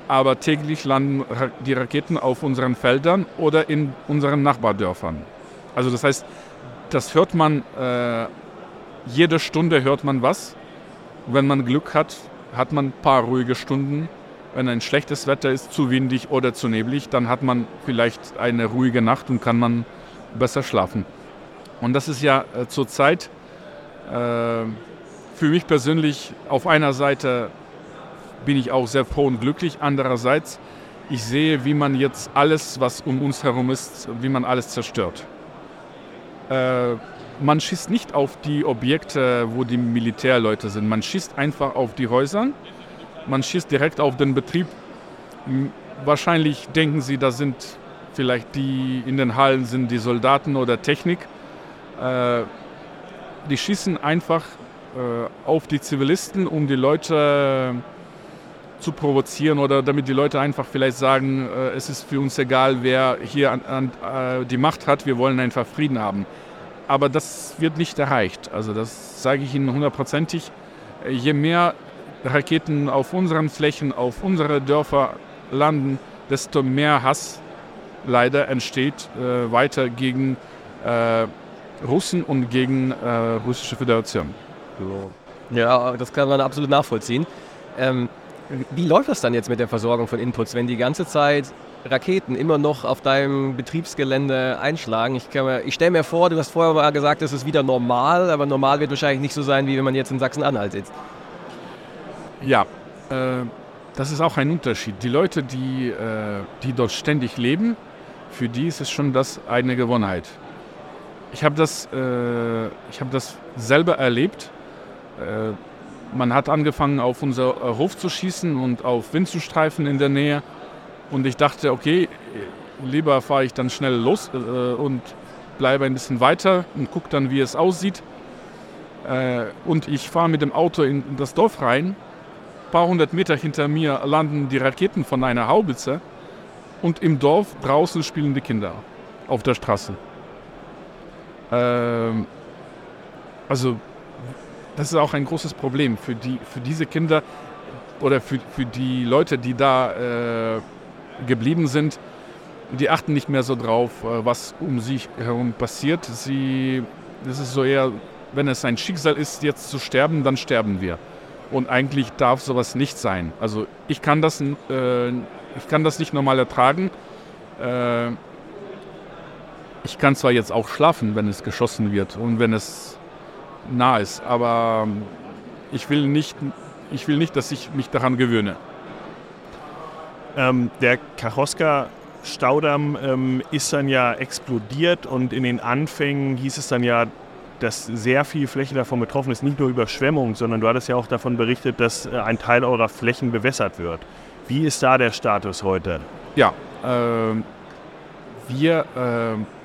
aber täglich landen die Raketen auf unseren Feldern oder in unseren Nachbardörfern. Also das heißt, das hört man, äh, jede Stunde hört man was. Wenn man Glück hat, hat man ein paar ruhige Stunden. Wenn ein schlechtes Wetter ist, zu windig oder zu neblig, dann hat man vielleicht eine ruhige Nacht und kann man besser schlafen. Und das ist ja äh, zurzeit äh, für mich persönlich auf einer Seite bin ich auch sehr froh und glücklich. Andererseits, ich sehe, wie man jetzt alles, was um uns herum ist, wie man alles zerstört. Äh, man schießt nicht auf die Objekte, wo die Militärleute sind. Man schießt einfach auf die Häuser. Man schießt direkt auf den Betrieb. Wahrscheinlich denken sie, da sind vielleicht die in den Hallen sind die Soldaten oder Technik. Äh, die schießen einfach äh, auf die Zivilisten, um die Leute zu provozieren oder damit die Leute einfach vielleicht sagen, äh, es ist für uns egal, wer hier an, an, äh, die Macht hat, wir wollen einfach Frieden haben. Aber das wird nicht erreicht. Also das sage ich Ihnen hundertprozentig. Je mehr Raketen auf unseren Flächen, auf unsere Dörfer landen, desto mehr Hass leider entsteht äh, weiter gegen äh, Russen und gegen äh, Russische Föderation.
Ja, das kann man absolut nachvollziehen. Ähm, wie läuft das dann jetzt mit der Versorgung von Inputs, wenn die ganze Zeit Raketen immer noch auf deinem Betriebsgelände einschlagen? Ich, ich stelle mir vor, du hast vorher mal gesagt, es ist wieder normal, aber normal wird wahrscheinlich nicht so sein, wie wenn man jetzt in Sachsen-Anhalt sitzt.
Ja, äh, das ist auch ein Unterschied. Die Leute, die, äh, die dort ständig leben, für die ist es schon das eine Gewohnheit. Ich habe das, äh, hab das selber erlebt äh, man hat angefangen, auf unser äh, Hof zu schießen und auf Windzustreifen in der Nähe. Und ich dachte, okay, lieber fahre ich dann schnell los äh, und bleibe ein bisschen weiter und gucke dann, wie es aussieht. und ich fahre mit dem Auto in, das Dorf rein. Ein paar hundert Meter hinter mir landen die Raketen von einer Haubitze. Und im Dorf draußen spielen die Kinder auf der Straße. Ähm, also das ist auch ein großes Problem für, die, für diese Kinder oder für, für die Leute, die da äh, geblieben sind. Die achten nicht mehr so drauf, äh, was um sich herum passiert. Sie, das ist so eher, wenn es ein Schicksal ist, jetzt zu sterben, dann sterben wir. Und eigentlich darf sowas nicht sein. Also ich kann das, äh, ich kann das nicht normal ertragen. Äh, ich kann zwar jetzt auch schlafen, wenn es geschossen wird und wenn es nah ist. Aber ähm, ich will nicht, ich will nicht dass ich mich daran gewöhne.
Ähm, der Kachoska Staudamm ähm, ist dann ja explodiert und in den Anfängen hieß es dann ja, dass sehr viel Fläche davon betroffen ist, nicht nur Überschwemmung, sondern du hattest ja auch davon berichtet, dass äh, ein Teil eurer Flächen bewässert wird. Wie ist da der Status heute?
Ja, äh, wir äh,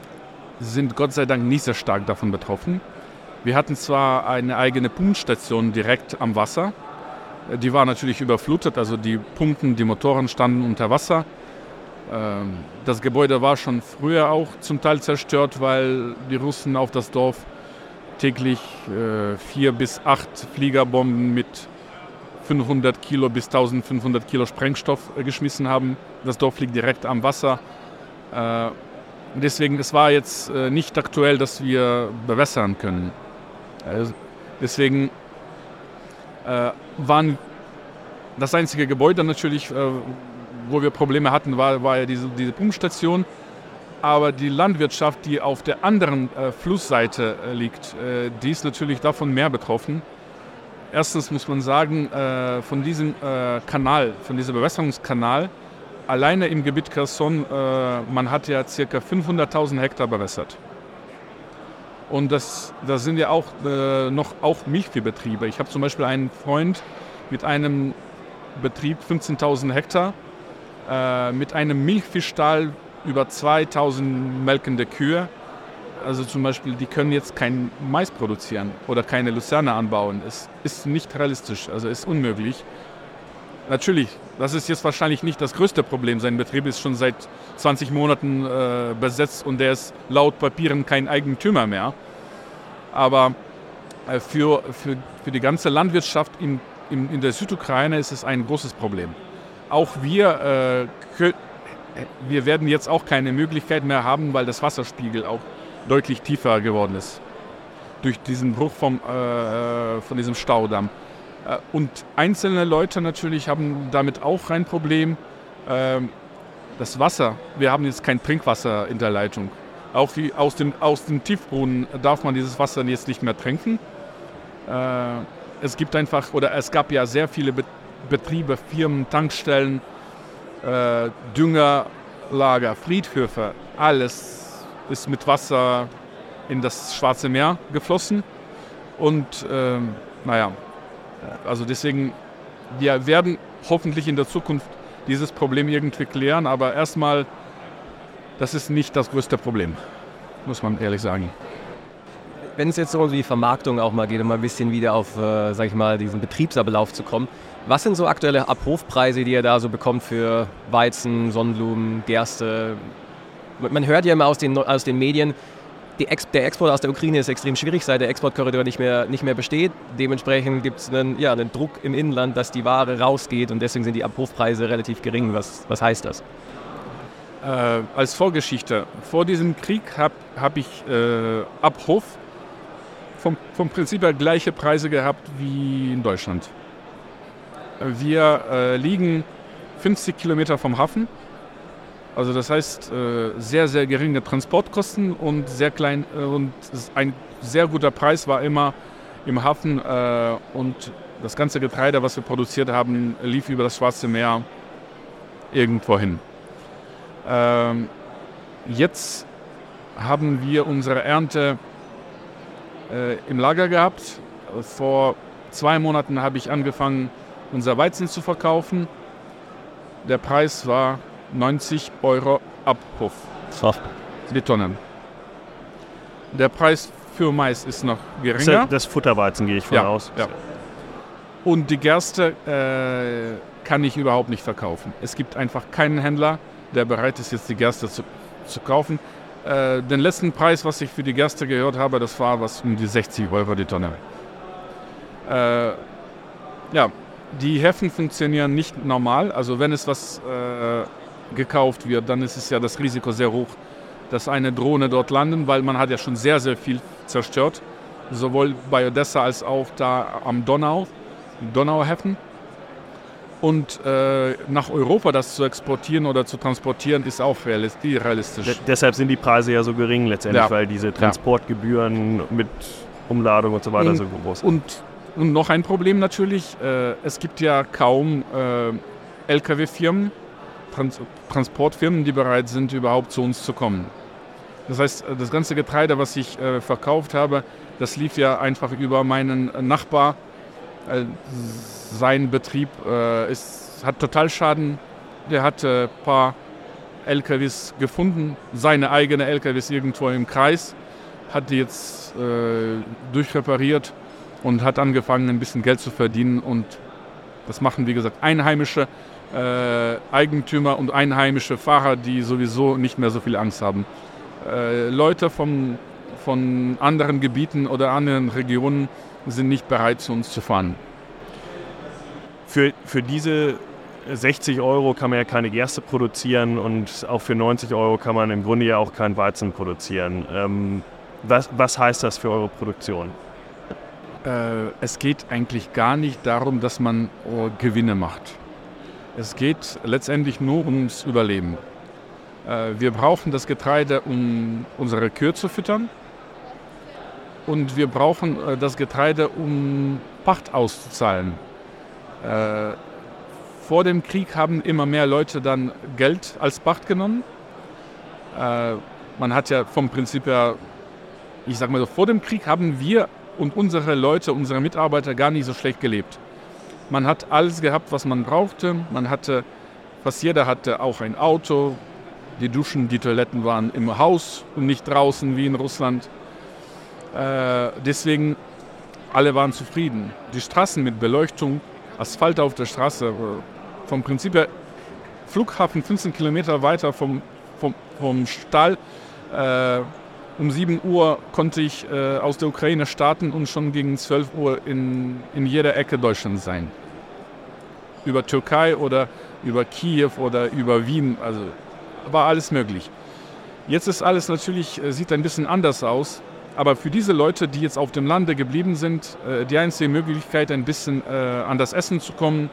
sind Gott sei Dank nicht sehr stark davon betroffen. Wir hatten zwar eine eigene Pumpstation direkt am Wasser. Die war natürlich überflutet, also die Pumpen, die Motoren standen unter Wasser. Ähm, das Gebäude war schon früher auch zum Teil zerstört, weil die Russen auf das Dorf täglich äh, vier bis acht Fliegerbomben mit 500 Kilo bis 1500 Kilo Sprengstoff äh, geschmissen haben. Das Dorf liegt direkt am Wasser. Äh, deswegen, es war jetzt nicht aktuell, dass wir bewässern können. Also deswegen äh, waren das einzige Gebäude natürlich, äh, wo wir Probleme hatten, war, war ja diese, diese Pumpstation. Aber die Landwirtschaft, die auf der anderen äh, Flussseite äh, liegt, äh, die ist natürlich davon mehr betroffen. Erstens muss man sagen, äh, von diesem äh, Kanal, von diesem Bewässerungskanal, alleine im Gebiet Kherson, äh, man hat ja ca. 500.000 Hektar bewässert. Und das, das sind ja auch noch auch Milchviehbetriebe. Ich habe zum Beispiel einen Freund mit einem Betrieb 15.000 Hektar, mit einem Milchviehstall über 2000 melkende Kühe. Also zum Beispiel, die können jetzt kein Mais produzieren oder keine Luzerne anbauen. Es ist nicht realistisch, also ist unmöglich. Natürlich, das ist jetzt wahrscheinlich nicht das größte Problem. Sein Betrieb ist schon seit 20 Monaten äh, besetzt und der ist laut Papieren kein Eigentümer mehr. Aber äh, für, für, für die ganze Landwirtschaft in, in, in der Südukraine ist es ein großes Problem. Auch wir äh, wir werden jetzt auch keine Möglichkeit mehr haben, weil das Wasserspiegel auch deutlich tiefer geworden ist. Durch diesen Bruch vom, äh, von diesem Staudamm. Äh, und einzelne Leute natürlich haben damit auch ein Problem. Äh, das Wasser, wir haben jetzt kein Trinkwasser in der Leitung. Auch die, aus, dem, aus dem Tiefbrunnen darf man dieses Wasser jetzt nicht mehr trinken. Äh, es gibt einfach, oder es gab ja sehr viele Betriebe, Firmen, Tankstellen, äh, Düngerlager, Friedhöfe, alles ist mit Wasser in das Schwarze Meer geflossen. Und ähm, naja, also deswegen, wir werden hoffentlich in der Zukunft dieses Problem irgendwie klären, aber erstmal, das ist nicht das größte Problem, muss man ehrlich sagen.
Wenn es jetzt so um die Vermarktung auch mal geht, um mal ein bisschen wieder auf, äh, sag ich mal, diesen Betriebsablauf zu kommen, was sind so aktuelle Abrufpreise, die ihr da so bekommt für Weizen, Sonnenblumen, Gerste? Man hört ja immer aus den, aus den Medien, Ex der Export aus der Ukraine ist extrem schwierig, seit der Exportkorridor nicht mehr, nicht mehr besteht. Dementsprechend gibt es einen, ja, einen Druck im Inland, dass die Ware rausgeht und deswegen sind die Abrufpreise relativ gering. Was, was heißt das?
Äh, als Vorgeschichte, vor diesem Krieg habe hab ich äh, Abruf vom, vom Prinzip her gleiche Preise gehabt wie in Deutschland. Wir äh, liegen 50 Kilometer vom Hafen. Also das heißt äh, sehr, sehr geringe Transportkosten und sehr klein äh, und ein sehr guter Preis war immer im Hafen äh, und das ganze Getreide, was wir produziert haben, lief über das Schwarze Meer irgendwo hin. Ähm, jetzt haben wir unsere Ernte im Lager gehabt. Vor zwei Monaten habe ich angefangen, unser Weizen zu verkaufen. Der Preis war 90 Euro Abhof.
Soft.
Die Tonnen. Der Preis für Mais ist noch geringer. Das,
Futterweizen gehe ich von
ja,
aus.
Ja. Und die Gerste äh, kann ich überhaupt nicht verkaufen. Es gibt einfach keinen Händler, der bereit ist, jetzt die Gerste zu, zu kaufen. Äh, den letzten Preis, was ich für die Gerste gehört habe, das war was um die 60 Euro die Tonne. Äh, ja, die Häfen funktionieren nicht normal. Also wenn es was äh, gekauft wird, dann ist es ja das Risiko sehr hoch, dass eine Drohne dort landet, weil man hat ja schon sehr, sehr viel zerstört. Sowohl bei Odessa als auch da am Donau, Donauhäfen. Und äh, nach Europa das zu exportieren oder zu transportieren, ist auch realistisch.
De deshalb sind die Preise ja so gering letztendlich, ja. weil diese Transportgebühren mit Umladung und so weiter
und,
so groß
sind. Und und noch ein Problem natürlich, äh, es gibt ja kaum äh, Lkw-Firmen, Trans Transportfirmen, die bereit sind, überhaupt zu uns zu kommen. Das heißt, äh, das ganze Getreide, was ich äh, verkauft habe, das lief ja einfach über meinen Nachbar. Äh, sein Betrieb äh, ist, hat Totalschaden. Der hat ein paar LKWs gefunden, seine eigenen LKWs irgendwo im Kreis, hat die jetzt durchrepariert und hat angefangen, ein bisschen Geld zu verdienen. Und das machen, wie gesagt, einheimische äh, Eigentümer und einheimische Fahrer, die sowieso nicht mehr so viel Angst haben. Äh, Leute vom, von anderen Gebieten oder anderen Regionen sind nicht bereit, zu uns zu fahren.
Für, für diese 60 Euro kann man ja keine Gerste produzieren und auch für 90 Euro kann man im Grunde ja auch kein Weizen produzieren. Ähm, was, was heißt das für eure Produktion?
äh, es geht eigentlich gar nicht darum, dass man äh, Gewinne macht. Es geht letztendlich nur ums Überleben. Äh, wir brauchen das Getreide, um unsere Kühe zu füttern. Und wir brauchen äh, das Getreide, um Pacht auszuzahlen. Äh, vor dem Krieg haben immer mehr Leute dann Geld als Pacht genommen. Man hat ja vom Prinzip her, ich sag mal so, vor dem Krieg haben wir und unsere Leute, unsere Mitarbeiter gar nicht so schlecht gelebt. Man hat alles gehabt, was man brauchte. Man hatte, fast jeder hatte auch ein Auto. Die Duschen, die Toiletten waren im Haus und nicht draußen wie in Russland. Äh, deswegen, alle waren zufrieden. Die Straßen mit Beleuchtung, Asphalt auf der Straße, vom Prinzip her Flughafen 15 Kilometer weiter vom, vom, vom Stall. Äh, um 7 Uhr konnte ich äh, aus der Ukraine starten und schon gegen 12 Uhr in, in jeder Ecke Deutschlands sein. Über Türkei oder über Kiew oder über Wien, also war alles möglich. Jetzt ist alles natürlich, äh, sieht ein bisschen anders aus, aber für diese Leute, die jetzt auf dem Lande geblieben sind, äh, die einzige Möglichkeit, ein bisschen äh, an das Essen zu kommen,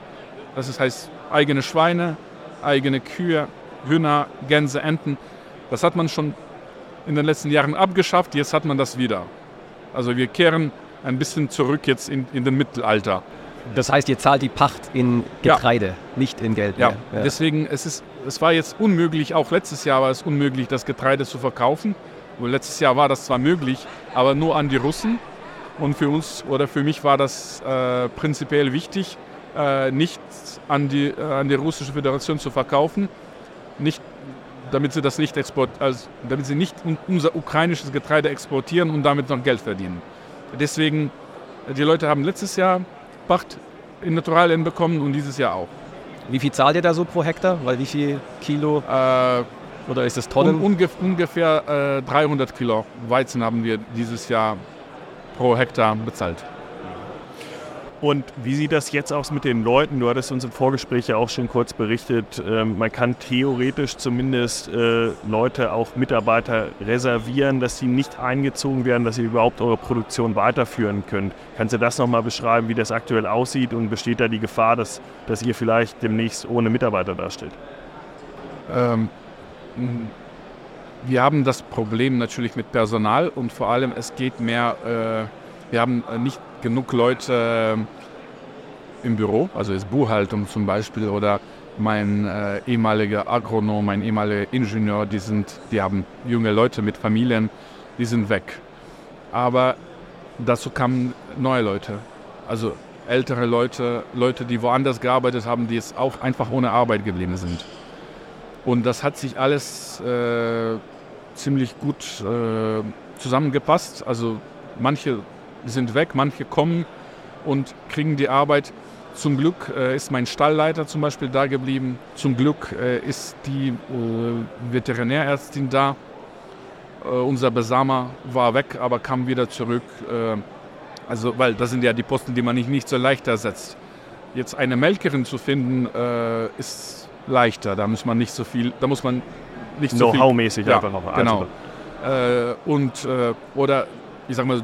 das heißt eigene Schweine, eigene Kühe, Hühner, Gänse, Enten, das hat man schon in den letzten Jahren abgeschafft, jetzt hat man das wieder. Also wir kehren ein bisschen zurück jetzt in, in den Mittelalter.
Das heißt, ihr zahlt die Pacht in Getreide, ja. nicht in Geld
ja. ja. deswegen es ist es war jetzt unmöglich, auch letztes Jahr war es unmöglich, das Getreide zu verkaufen. Und letztes Jahr war das zwar möglich, aber nur an die Russen. Und für uns oder für mich war das äh, prinzipiell wichtig, äh, nicht an die, äh, an die russische Föderation zu verkaufen, nicht damit sie das nicht export, also damit sie nicht unser ukrainisches Getreide exportieren und damit noch Geld verdienen. Deswegen, die Leute haben letztes Jahr Pacht in Naturalien bekommen und dieses Jahr auch.
Wie viel zahlt ihr da so pro Hektar? Weil wie viel Kilo? Äh, oder ist das Tonnen?
Un, ungefähr äh, 300 Kilo Weizen haben wir dieses Jahr pro Hektar bezahlt.
Und wie sieht das jetzt aus mit den Leuten? Du hattest uns im Vorgespräch ja auch schon kurz berichtet, ähm, man kann theoretisch zumindest äh, Leute, auch Mitarbeiter reservieren, dass sie nicht eingezogen werden, dass ihr überhaupt eure Produktion weiterführen könnt. Kannst du das nochmal beschreiben, wie das aktuell aussieht und besteht da die Gefahr, dass, dass ihr vielleicht demnächst ohne Mitarbeiter dasteht? Ähm,
wir haben das Problem natürlich mit Personal und vor allem es geht mehr, äh, wir haben nicht genug Leute äh, im Büro, also ist Buchhaltung zum Beispiel oder mein äh, ehemaliger Agronom, mein ehemaliger Ingenieur, die, sind, die haben junge Leute mit Familien, die sind weg. Aber dazu kamen neue Leute, also ältere Leute, Leute, die woanders gearbeitet haben, die jetzt auch einfach ohne Arbeit geblieben sind. Und das hat sich alles äh, ziemlich gut äh, zusammengepasst. Also manche sind weg, manche kommen und kriegen die Arbeit. Zum Glück äh, ist mein Stallleiter zum Beispiel da geblieben. Zum Glück äh, ist die äh, Veterinärärztin da. Äh, unser Besamer war weg, aber kam wieder zurück. Äh, also, weil das sind ja die Posten, die man nicht, nicht so leicht ersetzt. Jetzt eine Melkerin zu finden, äh, ist leichter. Da muss man nicht so viel, da muss man nicht so
viel... Know-how-mäßig
ja, einfach noch. Genau. und, oder ich sag mal,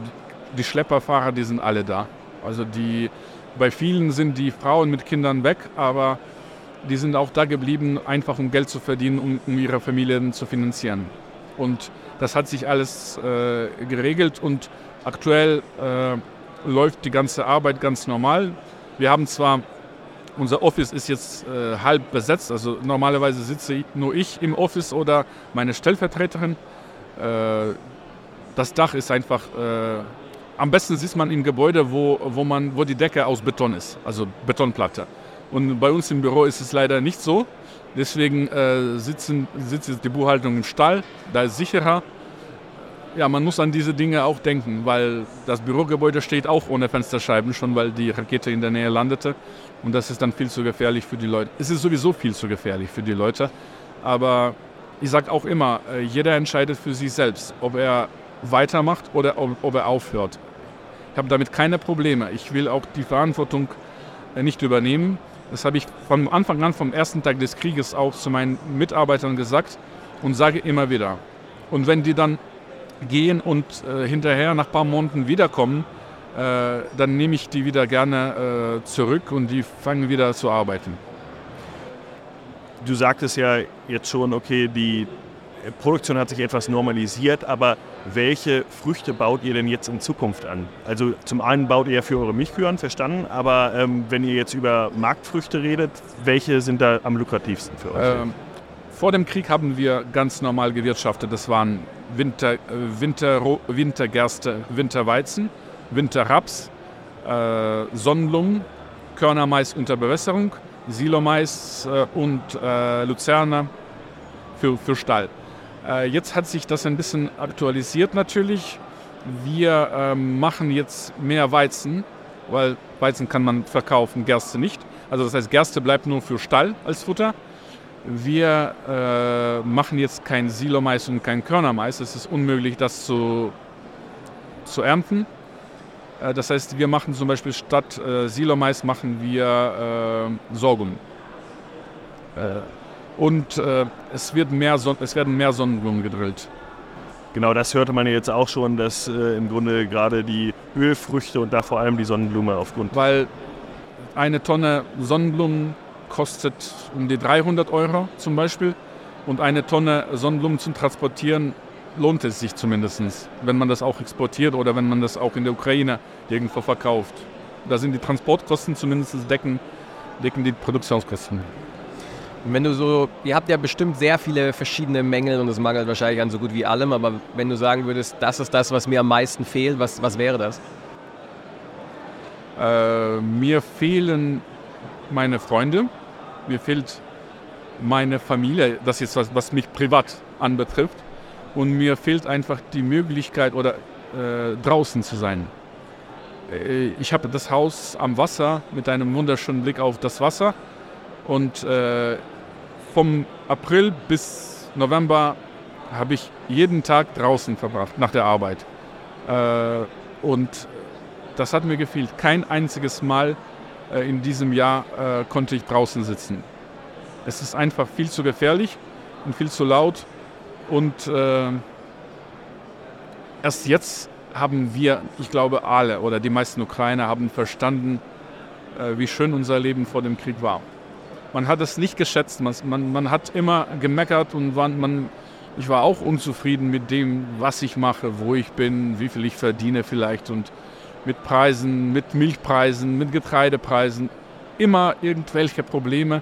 die Schlepperfahrer, die sind alle da. Also die, bei vielen sind die Frauen mit Kindern weg, aber die sind auch da geblieben, einfach um Geld zu verdienen, um, um ihre Familien zu finanzieren. Und das hat sich alles äh, geregelt und aktuell äh, läuft die ganze Arbeit ganz normal. Wir haben zwar, unser Office ist jetzt äh, halb besetzt, also normalerweise sitze nur ich im Office oder meine Stellvertreterin. Äh, das Dach ist einfach äh, am besten sieht man im Gebäude, wo, wo, man, wo die Decke aus Beton ist, also Betonplatte. Und bei uns im Büro ist es leider nicht so. Deswegen äh, sitzen, sitzt die Buchhaltung im Stall, da ist sicherer. Ja, man muss an diese Dinge auch denken, weil das Bürogebäude steht auch ohne Fensterscheiben, schon weil die Rakete in der Nähe landete. Und das ist dann viel zu gefährlich für die Leute. Es ist sowieso viel zu gefährlich für die Leute. Aber ich sage auch immer, äh, jeder entscheidet für sich selbst, ob er weitermacht oder ob, ob er aufhört. Ich habe damit keine Probleme. Ich will auch die Verantwortung äh, nicht übernehmen. Das habe ich von Anfang an, vom ersten Tag des Krieges auch zu meinen Mitarbeitern gesagt und sage immer wieder. Und wenn die dann gehen und äh, hinterher nach ein paar Monaten wiederkommen, äh, dann nehme ich die wieder gerne äh, zurück und die fangen wieder zu arbeiten.
Du sagtest ja jetzt schon, okay, die Produktion hat sich etwas normalisiert, aber welche Früchte baut ihr denn jetzt in Zukunft an? Also zum einen baut ihr ja für eure Milchkühe an, verstanden, aber ähm, wenn ihr jetzt über Marktfrüchte redet, welche sind da am lukrativsten für euch? Ähm,
vor dem Krieg haben wir ganz normal gewirtschaftet. Das waren Winter, äh, Winter, Wintergerste, Winterweizen, Winterraps, äh, Sonnenblumen, Körnermais unter Bewässerung, Silomais äh, und äh, Luzerne für, für Stall. Äh, jetzt hat sich das ein bisschen aktualisiert natürlich. Wir ähm, machen jetzt mehr Weizen, weil Weizen kann man verkaufen, Gerste nicht. Also das heißt, Gerste bleibt nur für Stall als Futter. Wir äh, machen jetzt kein Silomais und kein Körnermais. Es ist unmöglich, das zu, zu ernten. Äh, das heißt, wir machen zum Beispiel statt äh, Silomais machen wir Sorghum. Und äh, es, wird mehr Son es werden mehr Sonnenblumen gedrillt.
Genau, das hörte man ja jetzt auch schon, dass äh, im Grunde gerade die Ölfrüchte und da vor allem die Sonnenblume aufgrund.
Weil eine Tonne Sonnenblumen kostet um die 300 Euro zum Beispiel und eine Tonne Sonnenblumen zu transportieren lohnt es sich zumindest, wenn man das auch exportiert oder wenn man das auch in der Ukraine irgendwo verkauft. Da sind die Transportkosten zumindest decken, decken die Produktionskosten.
Wenn du so, ihr habt ja bestimmt sehr viele verschiedene Mängel und es mangelt wahrscheinlich an so gut wie allem, aber wenn du sagen würdest, das ist das, was mir am meisten fehlt, was, was wäre das?
Äh, mir fehlen meine Freunde, mir fehlt meine Familie, das ist was, was mich privat anbetrifft. Und mir fehlt einfach die Möglichkeit, oder äh, draußen zu sein. Äh, ich habe das Haus am Wasser mit einem wunderschönen Blick auf das Wasser. Und äh, vom April bis November habe ich jeden Tag draußen verbracht, nach der Arbeit. Äh, und das hat mir gefehlt. Kein einziges Mal äh, in diesem Jahr äh, konnte ich draußen sitzen. Es ist einfach viel zu gefährlich und viel zu laut und äh, erst jetzt haben wir, ich glaube alle oder die meisten Ukrainer haben verstanden, äh, wie schön unser Leben vor dem Krieg war. Man hat es nicht geschätzt, man, man, man hat immer gemeckert und man, man, ich war auch unzufrieden mit dem, was ich mache, wo ich bin, wie viel ich verdiene vielleicht und mit Preisen, mit Milchpreisen, mit Getreidepreisen. Immer irgendwelche Probleme,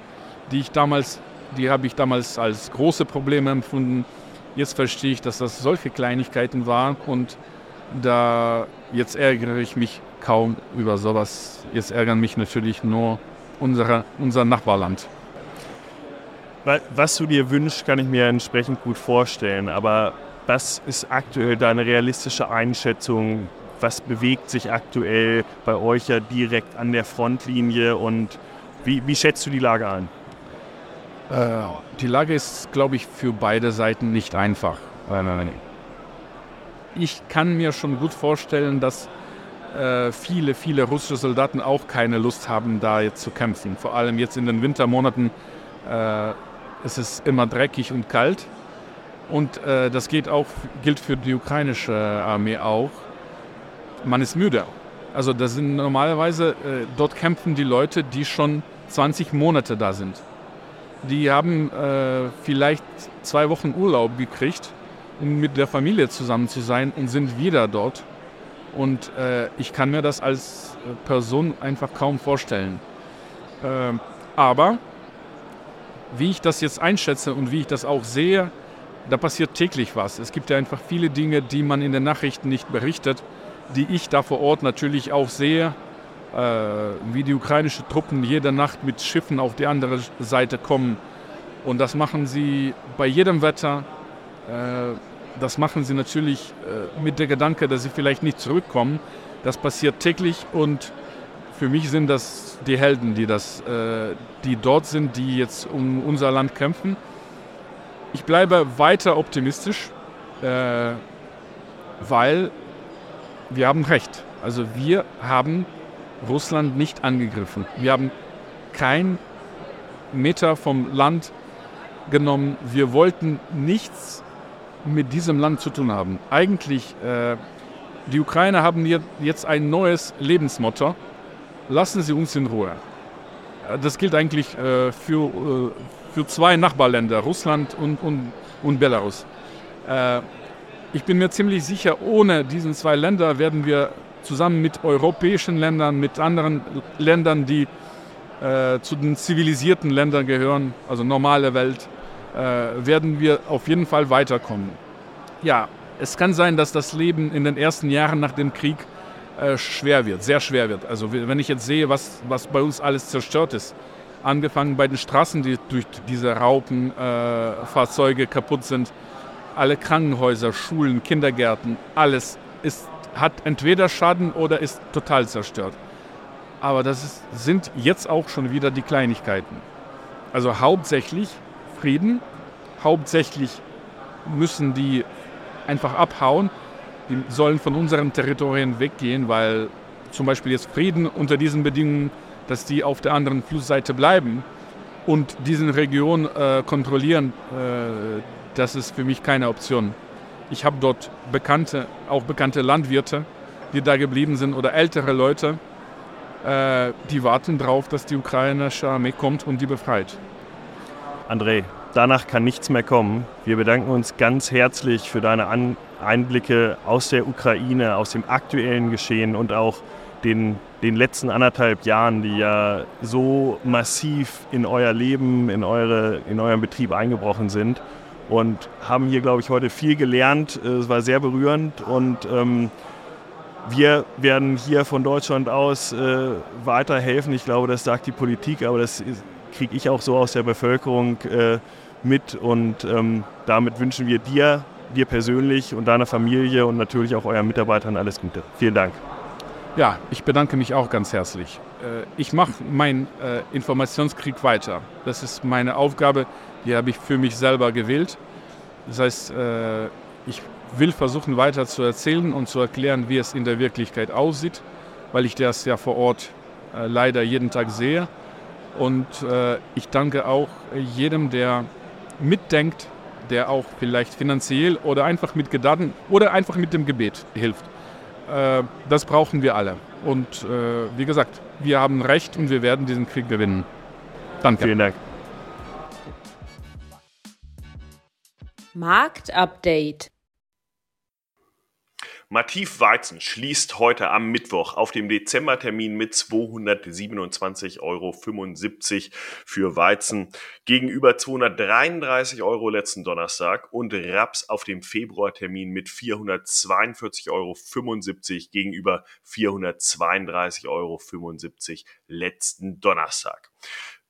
die ich damals, die habe ich damals als große Probleme empfunden Jetzt verstehe ich, dass das solche Kleinigkeiten waren und da jetzt ärgere ich mich kaum über sowas. Jetzt ärgern mich natürlich nur unsere, unser Nachbarland.
Was du dir wünschst, kann ich mir entsprechend gut vorstellen. Aber was ist aktuell deine realistische Einschätzung? Was bewegt sich aktuell bei euch ja direkt an der Frontlinie und wie, wie schätzt du die Lage ein?
Äh, die Lage ist, glaube ich, für beide Seiten nicht einfach. Ich kann mir schon gut vorstellen, dass äh, viele, viele russische Soldaten auch keine Lust haben, da jetzt zu kämpfen. Vor allem jetzt in den Wintermonaten äh, ist es immer dreckig und kalt. Und äh, das geht auch, gilt für die ukrainische Armee auch. Man ist müde. Also das sind normalerweise, äh, dort kämpfen die Leute, die schon 20 Monate da sind die haben äh, vielleicht zwei Wochen Urlaub gekriegt, um mit der Familie zusammen zu sein und sind wieder dort. Und äh, ich kann mir das als äh, Person einfach kaum vorstellen. Äh, aber wie ich das jetzt einschätze und wie ich das auch sehe, da passiert täglich was. Es gibt ja einfach viele Dinge, die man in den Nachrichten nicht berichtet, die ich da vor Ort natürlich auch sehe äh, wie die ukrainischen Truppen jede Nacht mit Schiffen auf die andere Seite kommen. Und das machen sie bei jedem Wetter. Äh, das machen sie natürlich äh, mit der Gedanke, dass sie vielleicht nicht zurückkommen. Das passiert täglich und für mich sind das die Helden, die, das, die dort sind, die jetzt um unser Land kämpfen. Ich bleibe weiter optimistisch, weil wir haben recht. Also wir haben Russland nicht angegriffen. Wir haben kein Meter vom Land genommen. Wir wollten nichts mit diesem Land zu tun haben. Eigentlich äh, die Ukrainer haben jetzt ein neues Lebensmotto. Lassen Sie uns in Ruhe. Das gilt eigentlich für, für zwei Nachbarländer, Russland und, und, und Belarus. Ich bin mir ziemlich sicher, ohne diesen zwei Länder werden wir zusammen mit europäischen Ländern, mit anderen Ländern, die äh, zu den zivilisierten Ländern gehören, also normale Welt, äh, werden wir auf jeden Fall weiterkommen. Ja, es kann sein, dass das Leben in den ersten Jahren nach dem Krieg äh, schwer wird, sehr schwer wird. Also wenn ich jetzt sehe, was, was bei uns alles zerstört ist, angefangen bei den Straßen, die durch diese Raupenfahrzeuge äh, kaputt sind, alle Krankenhäuser, Schulen, Kindergärten, alles ist, hat entweder Schaden oder ist total zerstört. Aber das ist, sind jetzt auch schon wieder die Kleinigkeiten. Also hauptsächlich Frieden, hauptsächlich müssen die einfach abhauen, die sollen von unseren Territorien weggehen, weil zum Beispiel jetzt Frieden unter diesen Bedingungen, dass die auf der anderen Flussseite bleiben und diese Region äh, kontrollieren, äh, das ist für mich keine Option. Ich habe dort bekannte, auch bekannte Landwirte, die da geblieben sind oder ältere Leute, äh, die warten darauf, dass die ukrainische Armee kommt und die befreit.
André, danach kann nichts mehr kommen. Wir bedanken uns ganz herzlich für deine An Einblicke aus der Ukraine, aus dem aktuellen Geschehen und auch den, den letzten anderthalb Jahren, die ja so massiv in euer Leben, in, eure, in euren Betrieb eingebrochen sind. Und haben hier, glaube ich, heute viel gelernt. Es war sehr berührend und ähm, wir werden hier von Deutschland aus äh, weiterhelfen. Ich glaube, das sagt die Politik, aber das kriege ich auch so aus der Bevölkerung äh, mit. Und ähm, damit wünschen wir dir, dir persönlich und deiner Familie und natürlich auch euren Mitarbeitern alles Gute. Vielen Dank.
Ja, ich bedanke mich auch ganz herzlich. Äh, ich mache meinen äh, Informationskrieg weiter. Das ist meine Aufgabe, die habe ich für mich selber gewählt. Das heißt, äh, ich will versuchen weiter zu erzählen und zu erklären, wie es in der Wirklichkeit aussieht, weil ich das ja vor Ort leider jeden Tag sehe. Und ich danke auch jedem, der mitdenkt, der auch vielleicht finanziell oder einfach mit Gedanken oder einfach mit dem Gebet hilft. Das brauchen wir alle. Und wie gesagt, wir haben Recht und wir werden diesen Krieg gewinnen.
Danke. Vielen Dank.
Marktupdate.
Mativ Weizen schließt heute am Mittwoch auf dem Dezembertermin mit 227,75 Euro für Weizen gegenüber 233 Euro letzten Donnerstag und Raps auf dem Februartermin mit 442,75 Euro gegenüber 432,75 Euro letzten Donnerstag.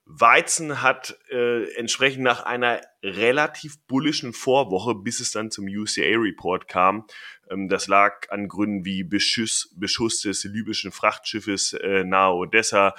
Weizen hat äh, entsprechend nach einer relativ bullischen Vorwoche, bis es dann zum UCA-Report kam, ähm, das lag an Gründen wie Beschuss, Beschuss des libyschen Frachtschiffes äh, nahe Odessa,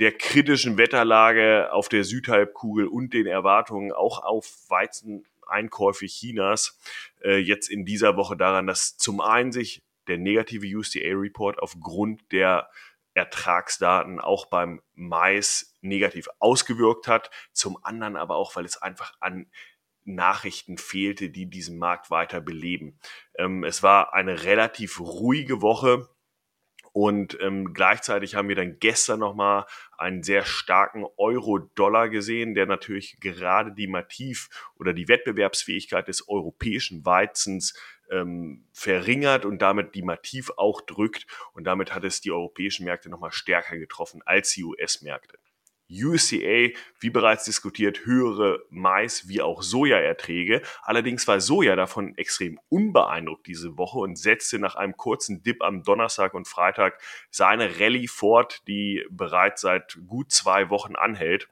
der kritischen Wetterlage auf der Südhalbkugel und den Erwartungen auch auf Weizeneinkäufe Chinas äh, jetzt in dieser Woche daran, dass zum einen sich der negative USDA-Report aufgrund der Ertragsdaten auch beim Mais negativ ausgewirkt hat, zum anderen aber auch, weil es einfach an Nachrichten fehlte, die diesen Markt weiter beleben. Ähm, es war eine relativ ruhige Woche. Und ähm, gleichzeitig haben wir dann gestern nochmal einen sehr starken Euro-Dollar gesehen, der natürlich gerade die Mativ oder die Wettbewerbsfähigkeit des europäischen Weizens ähm, verringert und damit die Mativ auch drückt. Und damit hat es die europäischen Märkte nochmal stärker getroffen als die US-Märkte. USDA, wie bereits diskutiert, höhere Mais- wie auch Sojaerträge. Allerdings war Soja davon extrem unbeeindruckt diese Woche und setzte nach einem kurzen Dip am Donnerstag und Freitag seine Rallye fort, die bereits seit gut zwei Wochen anhält.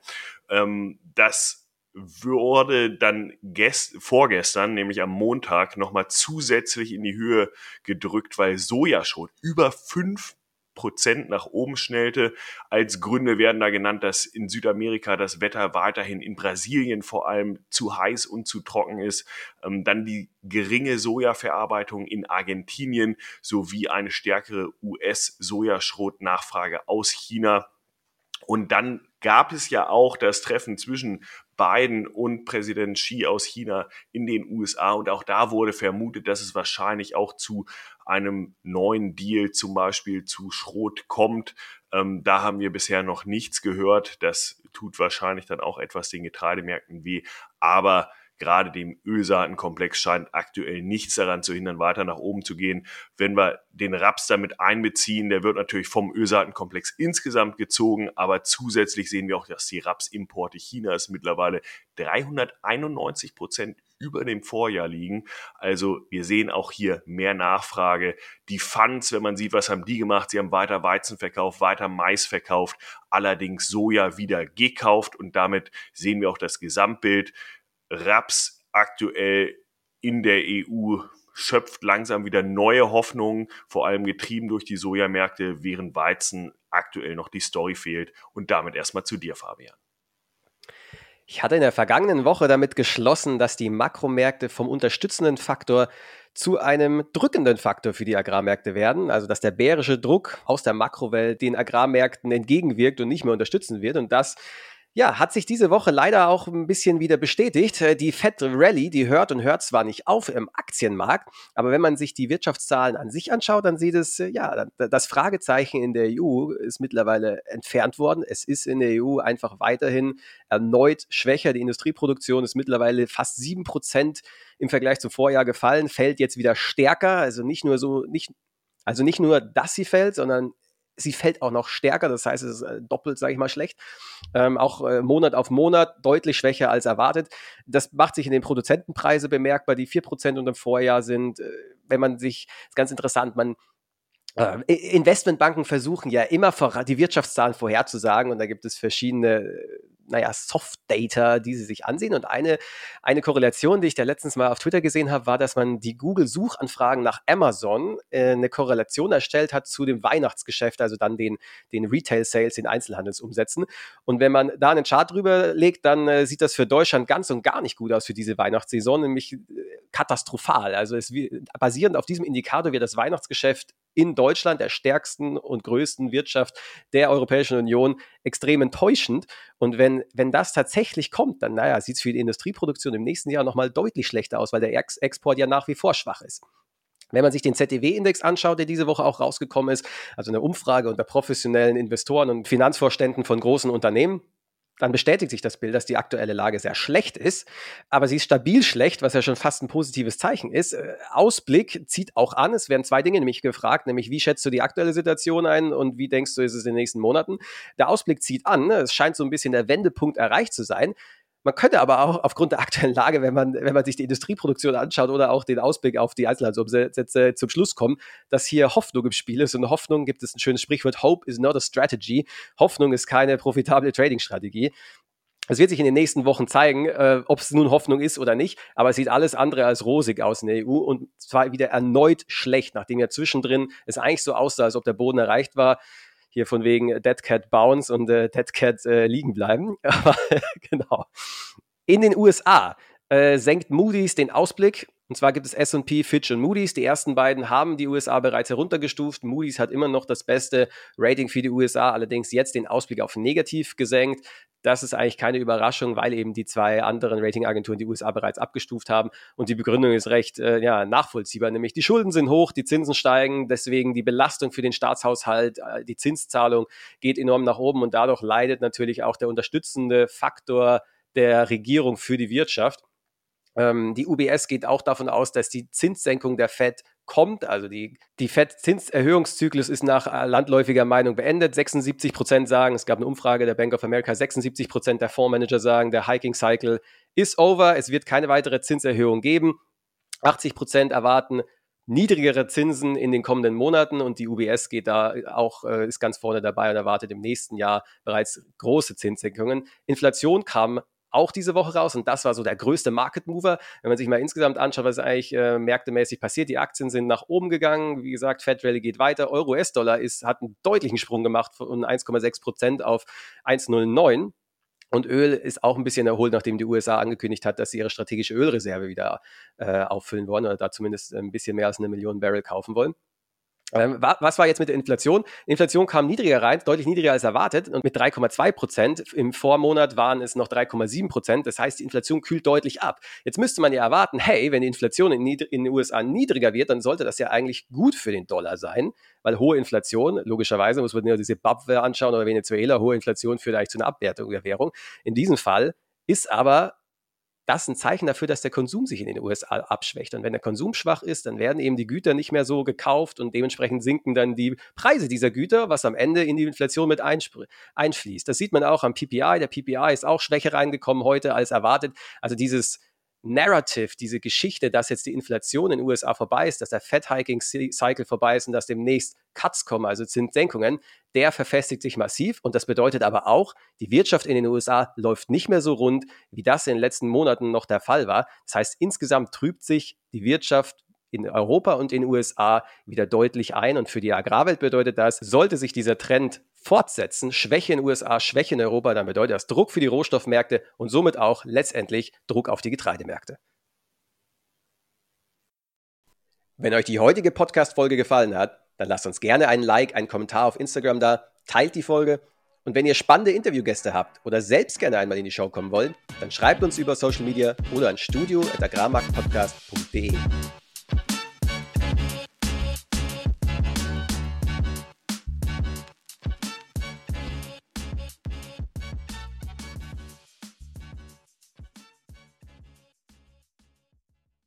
Ähm, das wurde dann gest vorgestern, nämlich am Montag, nochmal zusätzlich in die Höhe gedrückt, weil Sojaschrot über fünf Prozent nach oben schnellte. Als Gründe werden da genannt, dass in Südamerika das Wetter weiterhin in Brasilien vor allem zu heiß und zu trocken ist. Ähm, dann die geringe Sojaverarbeitung in Argentinien sowie eine stärkere US-Sojaschrot-Nachfrage aus China. Und dann gab es ja auch das Treffen zwischen Biden und Präsident Xi aus China in den USA. Und auch da wurde vermutet, dass es wahrscheinlich auch zu einem neuen Deal, zum Beispiel zu Schrot, kommt. Ähm, da haben wir bisher noch nichts gehört. Das tut wahrscheinlich dann auch etwas den Getreidemärkten weh. Aber gerade dem Ölsaatenkomplex scheint aktuell nichts daran zu hindern, weiter nach oben zu gehen. Wenn wir den Raps damit einbeziehen, der wird natürlich vom Ölsaatenkomplex insgesamt gezogen, aber zusätzlich sehen wir auch, dass die Rapsimporte Chinas mittlerweile 391 Prozent über dem Vorjahr liegen. Also wir sehen auch hier mehr Nachfrage. Die Funds, wenn man sieht, was haben die gemacht? Sie haben weiter Weizen verkauft, weiter Mais verkauft, allerdings Soja wieder gekauft und damit sehen wir auch das Gesamtbild. Raps aktuell in der EU schöpft langsam wieder neue Hoffnungen, vor allem getrieben durch die Sojamärkte, während Weizen aktuell noch die Story fehlt. Und damit erstmal zu dir, Fabian.
Ich hatte in der vergangenen Woche damit geschlossen, dass die Makromärkte vom unterstützenden Faktor zu einem drückenden Faktor für die Agrarmärkte werden, also dass der bärische Druck aus der Makrowelt den Agrarmärkten entgegenwirkt und nicht mehr unterstützen wird. Und das ja, hat sich diese Woche leider auch ein bisschen wieder bestätigt. Äh, die Fed Rally, die hört und hört zwar nicht auf im Aktienmarkt, aber wenn man sich die Wirtschaftszahlen an sich anschaut, dann sieht es, äh, ja, das Fragezeichen in der EU ist mittlerweile entfernt worden. Es ist in der EU einfach weiterhin erneut schwächer. Die Industrieproduktion ist mittlerweile fast sieben Prozent im Vergleich zum Vorjahr gefallen, fällt jetzt wieder stärker. Also nicht nur so, nicht, also nicht nur, dass sie fällt, sondern sie fällt auch noch stärker, das heißt, es ist äh, doppelt, sage ich mal, schlecht. Ähm, auch äh, Monat auf Monat deutlich schwächer als erwartet. Das macht sich in den Produzentenpreise bemerkbar, die 4% unter dem Vorjahr sind. Äh, wenn man sich, ist ganz interessant, man äh, Investmentbanken versuchen ja immer die Wirtschaftszahlen vorherzusagen und da gibt es verschiedene naja, Soft Data, die sie sich ansehen. Und eine, eine Korrelation, die ich da letztens mal auf Twitter gesehen habe, war, dass man die Google-Suchanfragen nach Amazon äh, eine Korrelation erstellt hat zu dem Weihnachtsgeschäft, also dann den, den Retail-Sales, den Einzelhandelsumsätzen. Und wenn man da einen Chart drüber legt, dann äh, sieht das für Deutschland ganz und gar nicht gut aus für diese Weihnachtssaison, nämlich äh, katastrophal. Also es, basierend auf diesem Indikator wird das Weihnachtsgeschäft in Deutschland, der stärksten und größten Wirtschaft der Europäischen Union, extrem enttäuschend. Und wenn, wenn das tatsächlich kommt, dann naja, sieht es für die Industrieproduktion im nächsten Jahr nochmal deutlich schlechter aus, weil der Ex Export ja nach wie vor schwach ist. Wenn man sich den ZDW-Index anschaut, der diese Woche auch rausgekommen ist, also eine Umfrage unter professionellen Investoren und Finanzvorständen von großen Unternehmen, dann bestätigt sich das Bild, dass die aktuelle Lage sehr schlecht ist, aber sie ist stabil schlecht, was ja schon fast ein positives Zeichen ist. Äh, Ausblick zieht auch an. Es werden zwei Dinge nämlich gefragt, nämlich wie schätzt du die aktuelle Situation ein und wie denkst du, ist es in den nächsten Monaten? Der Ausblick zieht an. Es scheint so ein bisschen der Wendepunkt erreicht zu sein. Man könnte aber auch aufgrund der aktuellen Lage, wenn man, wenn man sich die Industrieproduktion anschaut oder auch den Ausblick auf die Einzelhandelsumsätze zum Schluss kommen, dass hier Hoffnung im Spiel ist. Und Hoffnung gibt es ein schönes Sprichwort, Hope is not a strategy. Hoffnung ist keine profitable Trading-Strategie. Es wird sich in den nächsten Wochen zeigen, äh, ob es nun Hoffnung ist oder nicht, aber es sieht alles andere als rosig aus in der EU und zwar wieder erneut schlecht, nachdem ja zwischendrin es eigentlich so aussah, als ob der Boden erreicht war hier von wegen Dead Cat Bounce und äh, Dead Cat äh, liegen bleiben. Genau. In den USA äh, senkt Moody's den Ausblick und zwar gibt es S&P, Fitch und Moody's. Die ersten beiden haben die USA bereits heruntergestuft. Moody's hat immer noch das beste Rating für die USA, allerdings jetzt den Ausblick auf negativ gesenkt. Das ist eigentlich keine Überraschung, weil eben die zwei anderen Ratingagenturen die USA bereits abgestuft haben. Und die Begründung ist recht äh, ja, nachvollziehbar, nämlich die Schulden sind hoch, die Zinsen steigen, deswegen die Belastung für den Staatshaushalt, äh, die Zinszahlung geht enorm nach oben und dadurch leidet natürlich auch der unterstützende Faktor der Regierung für die Wirtschaft. Ähm, die UBS geht auch davon aus, dass die Zinssenkung der Fed kommt. Also die, die FED-Zinserhöhungszyklus ist nach äh, landläufiger Meinung beendet. 76 Prozent sagen, es gab eine Umfrage der Bank of America, 76 Prozent der Fondsmanager sagen, der Hiking Cycle ist over. Es wird keine weitere Zinserhöhung geben. 80 Prozent erwarten niedrigere Zinsen in den kommenden Monaten und die UBS geht da auch, äh, ist ganz vorne dabei und erwartet im nächsten Jahr bereits große Zinssenkungen. Inflation kam auch diese Woche raus und das war so der größte Market Mover. Wenn man sich mal insgesamt anschaut, was eigentlich äh, märktemäßig passiert, die Aktien sind nach oben gegangen. Wie gesagt, Fed Rally geht weiter. Euro US-Dollar hat einen deutlichen Sprung gemacht von 1,6 Prozent auf 1,09. Und Öl ist auch ein bisschen erholt, nachdem die USA angekündigt hat, dass sie ihre strategische Ölreserve wieder äh, auffüllen wollen oder da zumindest ein bisschen mehr als eine Million Barrel kaufen wollen. Ähm, was war jetzt mit der Inflation? Inflation kam niedriger rein, deutlich niedriger als erwartet und mit 3,2 Prozent. Im Vormonat waren es noch 3,7 Prozent. Das heißt, die Inflation kühlt deutlich ab. Jetzt müsste man ja erwarten, hey, wenn die Inflation in, in, den USA niedriger wird, dann sollte das ja eigentlich gut für den Dollar sein, weil hohe Inflation, logischerweise muss man diese Zimbabwe anschauen oder Venezuela, hohe Inflation führt eigentlich zu einer Abwertung der Währung. In diesem Fall ist aber das ein Zeichen dafür, dass der Konsum sich in den USA abschwächt. Und wenn der Konsum schwach ist, dann werden eben die Güter nicht mehr so gekauft und dementsprechend sinken dann die Preise dieser Güter, was am Ende in die Inflation mit einfließt. Das sieht man auch am PPI. Der PPI ist auch schwächer reingekommen heute als erwartet. Also dieses Narrative, diese Geschichte, dass jetzt die Inflation in den USA vorbei ist, dass der Fed-Hiking-Cycle vorbei ist und dass demnächst Cuts kommen, also Zinssenkungen, der verfestigt sich massiv. Und das bedeutet aber auch, die Wirtschaft in den USA läuft nicht mehr so rund, wie das in den letzten Monaten noch der Fall war. Das heißt, insgesamt trübt sich die Wirtschaft in Europa und in den USA wieder deutlich ein. Und für die Agrarwelt bedeutet das, sollte sich dieser Trend fortsetzen, Schwäche in den USA, Schwäche in Europa, dann bedeutet das Druck für die Rohstoffmärkte und somit auch letztendlich Druck auf die Getreidemärkte. Wenn euch die heutige Podcast-Folge gefallen hat, dann lasst uns gerne einen Like, einen Kommentar auf Instagram da, teilt die Folge und wenn ihr spannende Interviewgäste habt oder selbst gerne einmal in die Show kommen wollt, dann schreibt uns über Social Media oder an studio.agrarmarktpodcast.de.